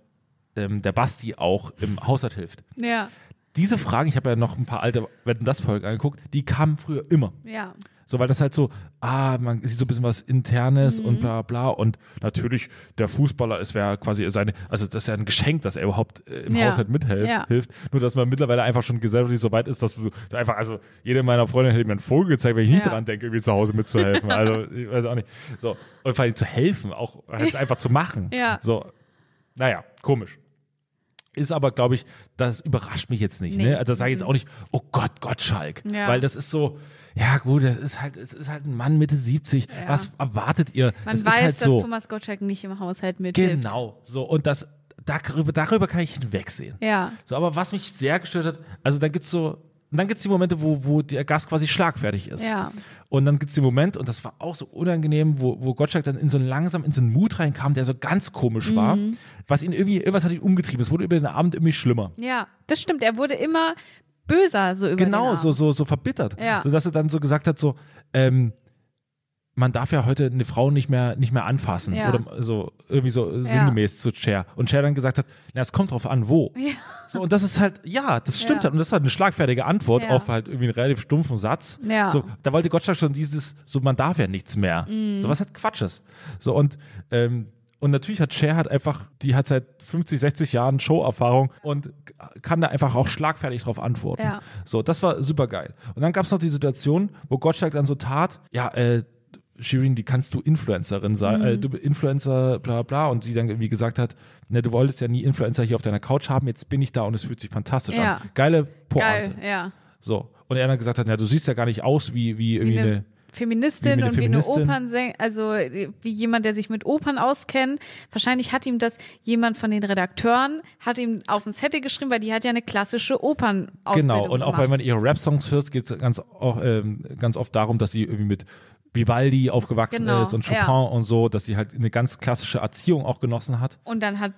ähm, der Basti auch im Haushalt hilft. Ja, Diese Fragen, ich habe ja noch ein paar alte Wetten das Folgen angeguckt, die kamen früher immer. ja. So, weil das halt so, ah, man sieht so ein bisschen was Internes Mhm. und bla bla. Und natürlich, der Fußballer, es wäre quasi seine, also das ist ja ein Geschenk, dass er überhaupt äh, im Ja. Haushalt mithilft. Ja. Hilft. Nur, dass man mittlerweile einfach schon gesellschaftlich so weit ist, dass du einfach, also jede meiner Freundinnen hätte mir einen Vogel gezeigt, wenn ich nicht Ja. daran denke, irgendwie zu Hause mitzuhelfen. also, ich weiß auch nicht. So. Und vor allem zu helfen, auch halt einfach zu machen. Ja. So. Naja, komisch. Ist aber, glaube ich, das überrascht mich jetzt nicht. Nee. Ne? Also sage ich jetzt auch nicht, oh Gott, Gottschalk. Ja. Weil das ist so, ja gut, das ist halt, es ist halt ein Mann Mitte 70. Ja. Was erwartet ihr? Man es weiß, ist halt dass so. Thomas Gottschalk nicht im Haushalt mithilft. Genau. So, und das, darüber, darüber kann ich hinwegsehen. Ja. So, aber was mich sehr gestört hat, also dann gibt's so, dann gibt's die Momente, wo, wo der Gast quasi schlagfertig ist. Ja. Und dann gibt's den Moment, und das war auch so unangenehm, wo, wo Gottschalk dann in so einen langsam in so einen Mut reinkam, der so ganz komisch war, Mhm. was ihn irgendwie, irgendwas hat ihn umgetrieben. Es wurde über den Abend irgendwie schlimmer. Ja, das stimmt. Er wurde immer böser so über Genau, so, so, so verbittert. Ja. So dass er dann so gesagt hat, so, ähm, man darf ja heute eine Frau nicht mehr, nicht mehr anfassen. Ja. Oder so, irgendwie so sinngemäß zu Cher. Und Cher dann gesagt hat, na, es kommt drauf an, wo. Ja. So, und das ist halt, ja, das stimmt Ja. halt. Und das ist halt eine schlagfertige Antwort Ja. auf halt irgendwie einen relativ stumpfen Satz. Ja. So, da wollte Gottschalk schon dieses, so, man darf ja nichts mehr. Mhm. So, was halt Quatsch ist. So, und, ähm, und natürlich hat Cher halt einfach, die hat seit 50, 60 Jahren Show-Erfahrung und kann da einfach auch schlagfertig drauf antworten. Ja. So, das war super geil. Und dann gab es noch die Situation, wo Gottschalk dann so tat, ja, äh, Shirin, die kannst du Influencerin sein, Mhm. äh, du Influencer, bla bla, und sie dann irgendwie gesagt hat, ne, du wolltest ja nie Influencer hier auf deiner Couch haben, jetzt bin ich da und es fühlt sich fantastisch Ja. an. Geile Pointe. Geil, ja. So. Und er dann gesagt hat, na, du siehst ja gar nicht aus wie, wie irgendwie Wie eine eine, Feministin Wie und wie eine Feministin. Opernsänger, also wie jemand, der sich mit Opern auskennt. Wahrscheinlich hat ihm das jemand von den Redakteuren, hat ihm auf ein Zettel geschrieben, weil die hat ja eine klassische Opernausbildung Genau, und auch gemacht. wenn man ihre Rap-Songs hört, geht es ganz, auch, ähm, ganz oft darum, dass sie irgendwie mit Vivaldi aufgewachsen Genau, ist und Chopin ja. und so, dass sie halt eine ganz klassische Erziehung auch genossen hat. Und dann hat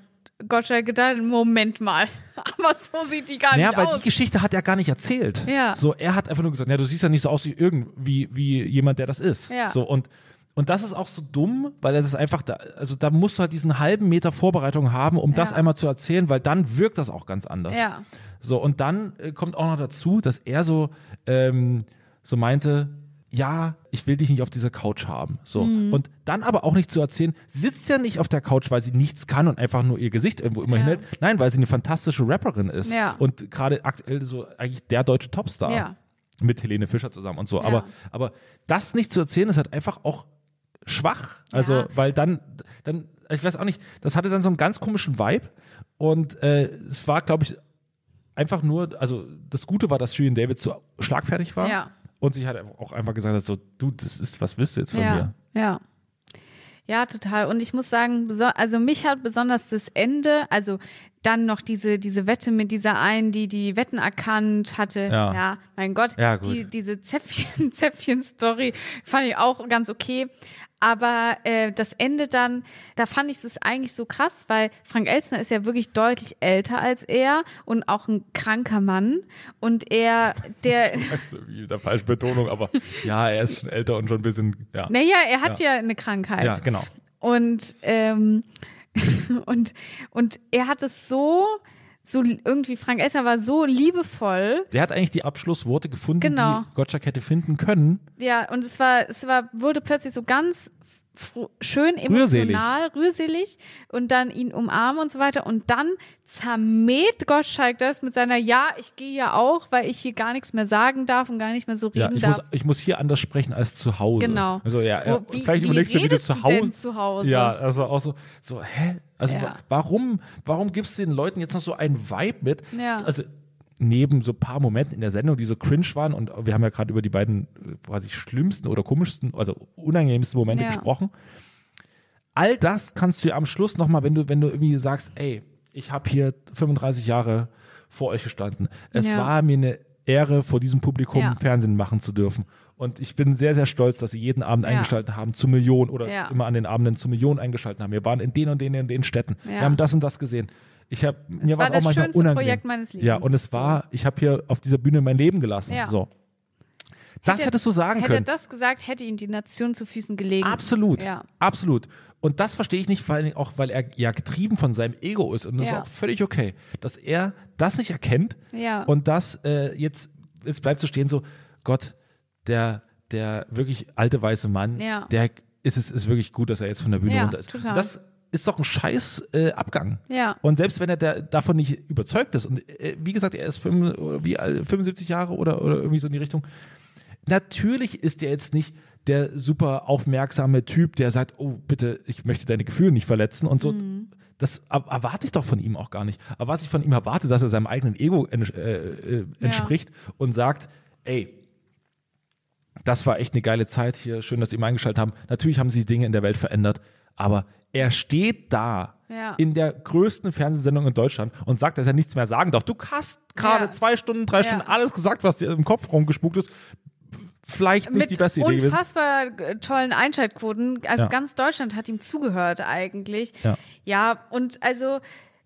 Gottschalk gedacht, Moment mal, aber so sieht die gar Naja, nicht weil aus. die Geschichte hat er gar nicht erzählt. Ja. So, er hat einfach nur gesagt, ja, du siehst ja nicht so aus wie irgendwie, wie jemand, der das ist. Ja. So, und, und das ist auch so dumm, weil es ist einfach da, also da musst du halt diesen halben Meter Vorbereitung haben, um das Ja. einmal zu erzählen, weil dann wirkt das auch ganz anders. Ja. So, und dann äh, kommt auch noch dazu, dass er so, ähm, so meinte, ja, ich will dich nicht auf dieser Couch haben. So. Mhm. Und dann aber auch nicht zu erzählen, sie sitzt ja nicht auf der Couch, weil sie nichts kann und einfach nur ihr Gesicht irgendwo immer Ja. hinhält. Nein, weil sie eine fantastische Rapperin ist. Ja. Und gerade aktuell so eigentlich der deutsche Topstar. Ja. Mit Helene Fischer zusammen und so. Aber, aber das nicht zu erzählen, ist halt einfach auch schwach. Also, weil dann, dann, ich weiß auch nicht, das hatte dann so einen ganz komischen Vibe. Und äh, es war, glaube ich, einfach nur, also das Gute war, dass Shirin David so schlagfertig war. Ja. Und sich halt auch einfach gesagt hat, so, du, das ist, was willst du jetzt von ja, mir? Ja. Ja, total. Und ich muss sagen, also mich hat besonders das Ende, also dann noch diese, diese Wette mit dieser einen, die die Wetten erkannt hatte. Ja. Ja, mein Gott. Ja, gut. Die, diese Zäpfchen, Zäpfchen-Story fand ich auch ganz okay. Aber äh, das Ende dann, da fand ich es eigentlich so krass, weil Frank Elstner ist ja wirklich deutlich älter als er und auch ein kranker Mann. Und er, der, Das ist wieder falsche Betonung, aber ja, er ist schon älter und schon ein bisschen, ja. naja, er hat ja, eine Krankheit. Ja, genau. Und, ähm, und, und er hat es so, so irgendwie, Frank Elstner war so liebevoll. Der hat eigentlich die Abschlussworte gefunden, Genau. die Gottschalk hätte finden können. Ja, und es war, es war, wurde plötzlich so ganz schön Rührselig. emotional, rührselig und dann ihn umarmen und so weiter und dann zermäht Gottschalk das mit seiner Ja, ich gehe ja auch, weil ich hier gar nichts mehr sagen darf und gar nicht mehr so reden Ja, ich darf. muss, ich muss hier anders sprechen als zu Hause. Genau. Also ja, ja wie- vielleicht wie überlegst du wieder zu Hause. zu Hause? Ja, also auch so, so, hä? Also Ja. wa- warum, warum gibst du den Leuten jetzt noch so einen Vibe mit? Ja. Also neben so ein paar Momenten in der Sendung, die so cringe waren und wir haben ja gerade über die beiden äh, quasi schlimmsten oder komischsten, also unangenehmsten Momente Ja. gesprochen. All das kannst du ja am Schluss nochmal, wenn du, wenn du irgendwie sagst, ey, ich habe hier 35 Jahre vor euch gestanden. Es Ja. war mir eine Ehre, vor diesem Publikum Ja. Fernsehen machen zu dürfen. Und ich bin sehr, sehr stolz, dass sie jeden Abend Ja. eingeschaltet haben zu Millionen oder immer an den Abenden zu Millionen eingeschaltet haben. Wir waren in den und den und den Städten. Wir haben das und das gesehen. Ich habe mir war war auch das manchmal schönste unangenehm. Projekt meines Ja, Lebens. und es war, ich habe hier auf dieser Bühne mein Leben gelassen. Ja. So. Das Hätte- hättest du sagen Hätte er können. das gesagt, hätte ihm die Nation zu Füßen gelegen. Absolut, Ja. absolut. Und das verstehe ich nicht, weil, auch weil er ja getrieben von seinem Ego ist. Und das Ja. ist auch völlig okay, dass er das nicht erkennt Ja. und das äh, jetzt, jetzt bleibt so stehen, so, Gott, der, der wirklich alte weiße Mann, Ja. der ist es ist wirklich gut, dass er jetzt von der Bühne Ja, runter ist. total. Das ist doch ein scheiß äh, Abgang. Ja. Und selbst wenn er der, davon nicht überzeugt ist, und äh, wie gesagt, er ist fünf, wie, alt, 75 Jahre oder, oder irgendwie so in die Richtung, natürlich ist er jetzt nicht der super aufmerksame Typ, der sagt, oh bitte, ich möchte deine Gefühle nicht verletzen und so. Das er- erwarte ich doch von ihm auch gar nicht. Aber was ich von ihm erwarte, dass er seinem eigenen Ego ents äh, äh, entspricht und sagt, ey, das war echt eine geile Zeit hier, schön, dass Sie ihm eingeschaltet haben. Natürlich haben sie Dinge in der Welt verändert, aber er steht da Ja. in der größten Fernsehsendung in Deutschland und sagt, dass er nichts mehr sagen darf. Du hast gerade Ja. zwei Stunden, drei Ja. Stunden alles gesagt, was dir im Kopf rumgespuckt ist. Vielleicht nicht Mit die beste Idee gewesen. unfassbar äh, tollen Einschaltquoten. Also ganz Deutschland hat ihm zugehört eigentlich. Ja. Ja, und also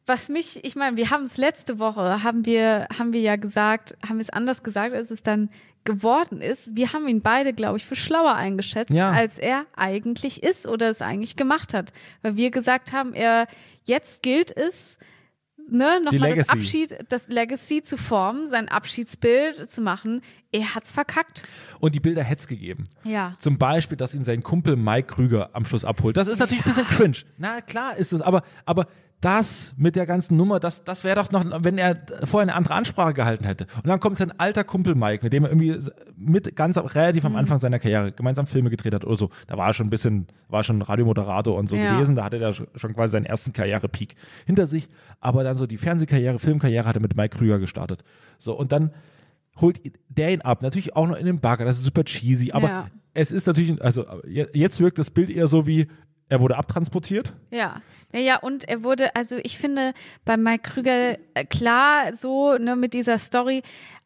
was mich, ich meine, wir haben es letzte Woche, haben wir, haben wir ja gesagt, haben wir es anders gesagt, als es dann geworden ist. Wir haben ihn beide, glaube ich, für schlauer eingeschätzt, Ja. als er eigentlich ist oder es eigentlich gemacht hat. Weil wir gesagt haben, er jetzt gilt es, ne, nochmal das Legacy. Abschied, das Legacy zu formen, sein Abschiedsbild zu machen. Er hat's verkackt. Und die Bilder hätte es gegeben. Ja. Zum Beispiel, dass ihn sein Kumpel Mike Krüger am Schluss abholt. Das ist natürlich ein bisschen cringe. Na klar ist es, aber, aber das mit der ganzen Nummer, das, das wäre doch noch, wenn er vorher eine andere Ansprache gehalten hätte. Und dann kommt sein alter Kumpel Mike, mit dem er irgendwie mit ganz relativ Mhm. am Anfang seiner Karriere gemeinsam Filme gedreht hat oder so. Da war er schon ein bisschen, war schon Radiomoderator und so Ja. gewesen. Da hatte er schon quasi seinen ersten Karrierepeak hinter sich. Aber dann so die Fernsehkarriere, Filmkarriere hat er mit Mike Krüger gestartet. So, und dann holt der ihn ab. Natürlich auch noch in den Bagger. Das ist super cheesy. Aber Ja. es ist natürlich, also je- jetzt wirkt das Bild eher so wie, er wurde abtransportiert. Ja, naja, und er wurde, also ich finde bei Mike Krüger äh, klar so, ne, mit dieser Story,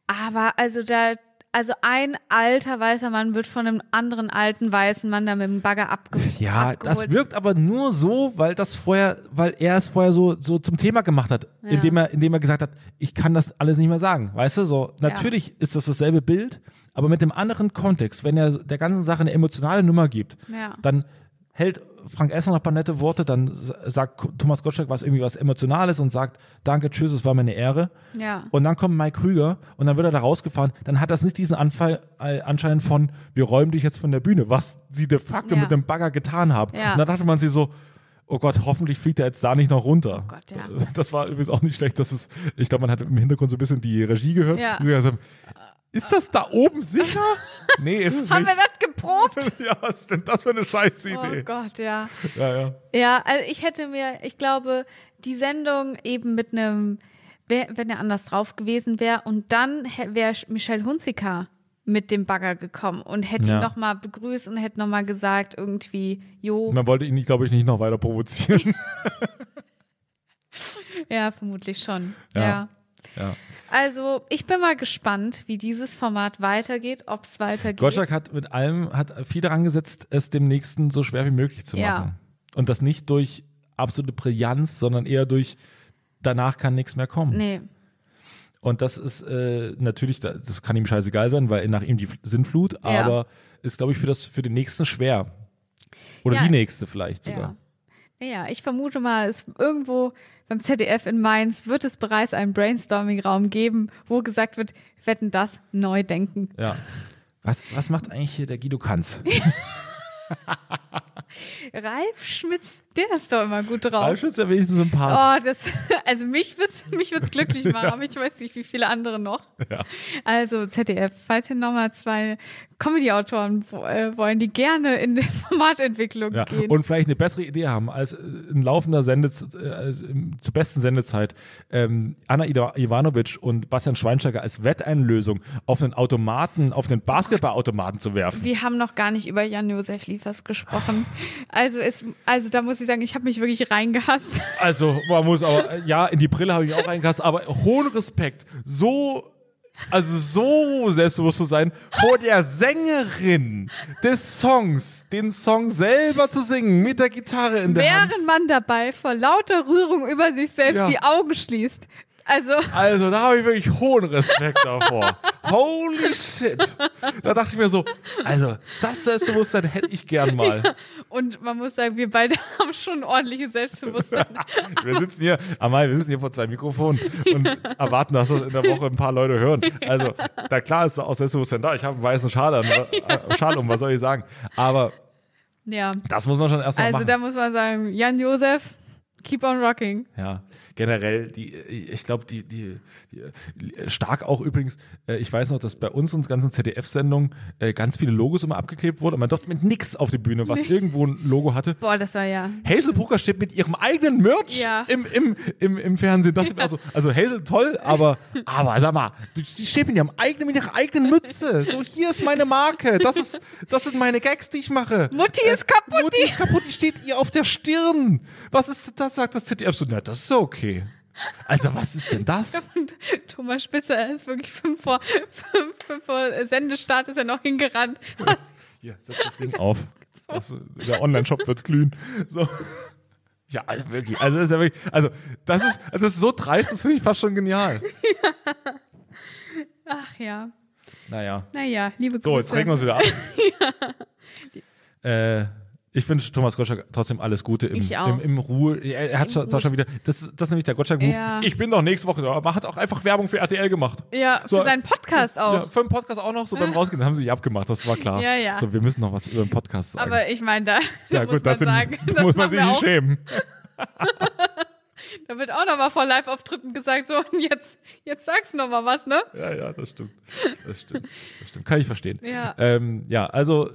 aber also da, also ein alter weißer Mann wird von einem anderen alten weißen Mann da mit dem Bagger abge Ja, das abgeholt. wirkt aber nur so, weil das vorher, weil er es vorher so, so zum Thema gemacht hat, Ja. indem er, indem er gesagt hat, ich kann das alles nicht mehr sagen. Weißt du, so, natürlich ist das dasselbe Bild, aber mit dem anderen Kontext, wenn er der ganzen Sache eine emotionale Nummer gibt, Ja. dann hält Frank Esser noch ein paar nette Worte, dann sagt Thomas Gottschalk was irgendwie was Emotionales und sagt, danke, tschüss, es war mir eine Ehre. Ja. Und dann kommt Mike Krüger und dann wird er da rausgefahren. Dann hat das nicht diesen Anfall, äh, Anschein von, wir räumen dich jetzt von der Bühne, was sie de facto Ja. mit dem Bagger getan haben. Ja. Und dann dachte man sich so, oh Gott, hoffentlich fliegt er jetzt da nicht noch runter. Oh Gott, ja. Das war übrigens auch nicht schlecht, dass es, ich glaube, man hat im Hintergrund so ein bisschen die Regie gehört. Ja. Haben, ist das da oben sicher? nee, ist es Haben wir nicht. das geprobt? ja, was ist denn das für eine Scheißidee? Oh Gott, ja. Ja, ja. Ja, also ich hätte mir, ich glaube, die Sendung eben mit einem, wenn er anders drauf gewesen wäre und dann wäre Michelle Hunziker mit dem Bagger gekommen und hätte Ja. ihn nochmal begrüßt und hätte nochmal gesagt, irgendwie, jo, Man wollte ihn, glaube ich, nicht noch weiter provozieren. Ja, vermutlich schon. Ja. ja. Ja. Also, ich bin mal gespannt, wie dieses Format weitergeht, ob es weitergeht. Gottschalk hat mit allem, hat viel daran gesetzt, es dem Nächsten so schwer wie möglich zu Ja. machen. Und das nicht durch absolute Brillanz, sondern eher durch danach kann nichts mehr kommen. Nee, Und das ist äh, natürlich, das kann ihm scheißegal sein, weil nach ihm die Sintflut, Ja. aber ist, glaube ich, für, das, für den Nächsten schwer. Oder Ja. die Nächste vielleicht ja. sogar. Ja, ich vermute mal, es irgendwo beim ZDF in Mainz wird es bereits einen Brainstorming-Raum geben, wo gesagt wird, wetten das, neu denken. Ja. Was, was macht eigentlich hier der Guido Kanz? Ralf Schmitz, der ist doch immer gut drauf. Ralf ist ja wenigstens ein Part. Oh, das, also mich wird's, mich wird's glücklich machen, aber ich weiß nicht, wie viele andere noch. Ja. Also ZDF, falls hier nochmal zwei Comedy-Autoren äh, wollen, die gerne in die Formatentwicklung Ja. gehen. Und vielleicht eine bessere Idee haben als äh, in laufender Sendezeit, äh, zur besten Sendezeit, ähm, Anna Ivanovic und Bastian Schweinsteiger als Wetteinlösung auf einen Automaten, auf einen Basketballautomaten zu werfen. wir haben noch gar nicht über Jan-Josef Liefers gesprochen. Also es, also da muss ich sagen, ich habe mich wirklich reingehasst. Also, man muss aber, ja, in die Brille habe ich auch reingekastet, aber hohen Respekt, so, also so selbstbewusst zu sein, vor der Sängerin des Songs, den Song selber zu singen, mit der Gitarre in der Hand. Während man dabei vor lauter Rührung über sich selbst Ja. die Augen schließt. Also, Also, da habe ich wirklich hohen Respekt davor. Holy shit. Da dachte ich mir so, also, das Selbstbewusstsein hätte ich gern mal. und man muss sagen, wir beide haben schon ordentliches Selbstbewusstsein. Wir sitzen hier, Amal, wir sitzen hier vor zwei Mikrofonen und erwarten, dass uns in der Woche ein paar Leute hören. Also, da klar ist auch Selbstbewusstsein da. Ich habe einen weißen Schal, an, äh, Schal um, was soll ich sagen? Aber Ja. das muss man schon erst mal Also machen. da muss man sagen, Jan-Josef, keep on rocking. Ja, generell, die, ich glaube, die, die, die, stark auch übrigens, äh, ich weiß noch, dass bei uns und ganzen ZDF-Sendungen äh, ganz viele Logos immer abgeklebt wurden und man durfte mit nix auf die Bühne, was irgendwo ein Logo hatte. Boah, das war ja. Hazel Brugger steht mit ihrem eigenen Merch Ja. im, im, im, im Fernsehen. Dachte mir also, also Hazel toll, aber, aber sag mal, die die steht mit ihrem eigenen, mit ihrer eigenen Mütze. So, hier ist meine Marke. Das ist, das sind meine Gags, die ich mache. Mutti ist kaputt. Mutti ist kaputt, die steht ihr auf der Stirn. Was ist das, sagt das ZDF so, na, das ist ja okay. Also, was ist denn das? Thomas Spitzer er ist wirklich fünf vor, fünf, fünf vor Sendestart ist er noch hingerannt. Hier, setz das Ding auf. Das, der Online-Shop wird glühen. So. Ja, also wirklich, also das ist ja wirklich, also das ist, also das ist so dreist, das finde ich fast schon genial. Ach ja. Naja. Naja, liebe So, jetzt Grüße. regen wir uns wieder ab. äh, ich wünsche Thomas Gottschalk trotzdem alles Gute im, Ich auch. im, im Ruhe. Er, er hat schon, schon wieder, das, ist- das ist nämlich der Gottschalk-Move. Ja. Ich bin doch nächste Woche da, aber hat auch einfach Werbung für RTL gemacht. Ja, für So, seinen Podcast auch. Ja, für den Podcast auch noch, so beim Rausgehen, haben sie sich abgemacht, das war klar. Ja, ja. So, wir müssen noch was über den Podcast sagen. Aber ich meine, da, ja muss gut, man das, sind, sagen, da das muss man sich nicht schämen. Da wird auch noch mal vor Live-Auftritten gesagt, so, und jetzt, jetzt sagst du noch mal was, ne? Ja, ja, das stimmt. Das stimmt. Das stimmt. Kann ich verstehen. Ja. Ähm, ja, also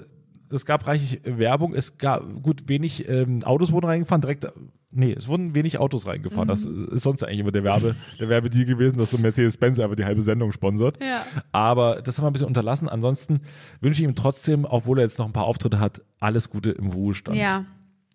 es gab reichlich Werbung. Es gab gut wenig ähm, Autos wurden reingefahren. Direkt, nee, es wurden wenig Autos reingefahren. Das Mhm. ist sonst eigentlich immer der Werbe, der Werbedeal gewesen, dass so Mercedes-Benz einfach die halbe Sendung sponsert. Ja. Aber das haben wir ein bisschen unterlassen. Ansonsten wünsche ich ihm trotzdem, obwohl er jetzt noch ein paar Auftritte hat, alles Gute im Ruhestand. Ja.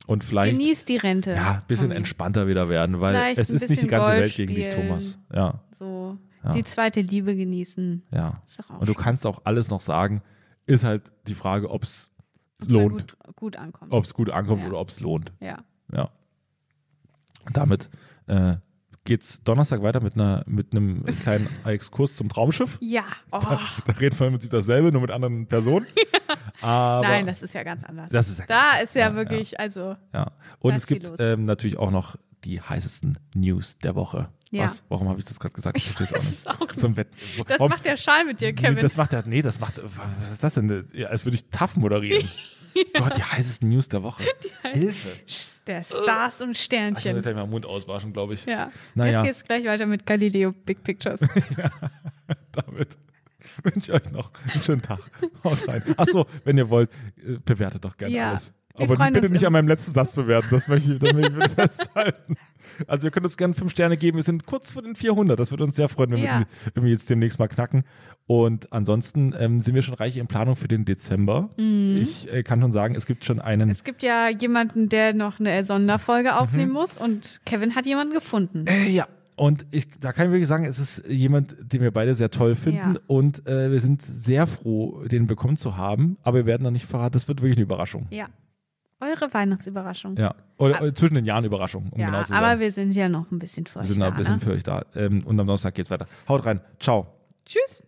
Und vielleicht Genießt die Rente. ja, ein bisschen Tommy. entspannter wieder werden, weil Vielleicht es ist nicht die ganze Golf Welt gegen dich. Thomas. Ja, So, die zweite Liebe genießen. ja. Und du schön. kannst auch alles noch sagen. Ist halt die Frage, ob es Ob's lohnt. da Gut, gut ankommt. Ob es gut ankommt Ja. oder ob es lohnt. Ja. Ja. Damit äh, geht's Donnerstag weiter mit einer mit einem kleinen Exkurs zum Traumschiff. Ja. Oh, Da redet man im Prinzip dasselbe, nur mit anderen Personen. Aber nein, das ist ja ganz anders. Das ist ja da ist ja, ja, wirklich, also, ja. Und Da es gibt ähm, natürlich auch noch die heißesten News der Woche. Ja. Was? Warum habe ich das gerade gesagt? Ich es weiß es auch So ein Wett das warum- macht der Schal mit dir, Nee, Kevin. das macht er, nee, das macht, was ist das denn? Ja, als würde ich TAF moderieren. Gott, die heißesten News der Woche. Hilfe. der Stars und Ich Sternchen. werde gleich mal Mund auswaschen, glaube ich. Ja. Naja. Jetzt geht's gleich weiter mit Galileo Big Pictures. Damit wünsche ich euch noch einen schönen Tag. Haut rein. Achso, wenn ihr wollt, äh, bewertet doch gerne Ja. alles. Aber freuen bitte nicht immer. an meinem letzten Satz bewerten, das möchte ich, das möchte ich festhalten. Also ihr könnt uns gerne fünf Sterne geben, wir sind kurz vor den 400, das würde uns sehr freuen, wenn Ja. wir die irgendwie jetzt demnächst mal knacken. Und ansonsten ähm, sind wir schon reich in Planung für den Dezember. Ich äh, kann schon sagen, es gibt schon einen, Mhm. Es gibt ja jemanden, der noch eine Sonderfolge aufnehmen muss und Kevin hat jemanden gefunden. äh, ja, und ich, da kann ich wirklich sagen, es ist jemand, den wir beide sehr toll finden Ja. und äh, wir sind sehr froh, den bekommen zu haben, aber wir werden noch nicht verraten, das wird wirklich eine Überraschung. Ja. Eure Weihnachtsüberraschung. Ja, oder, oder zwischen den Jahren Überraschung, um Ja, genau zu sein. aber wir sind ja noch ein bisschen wir euch sind noch da, ein bisschen ne? für euch da. Ähm, und am Donnerstag geht's weiter. Haut rein. Ciao. Tschüss.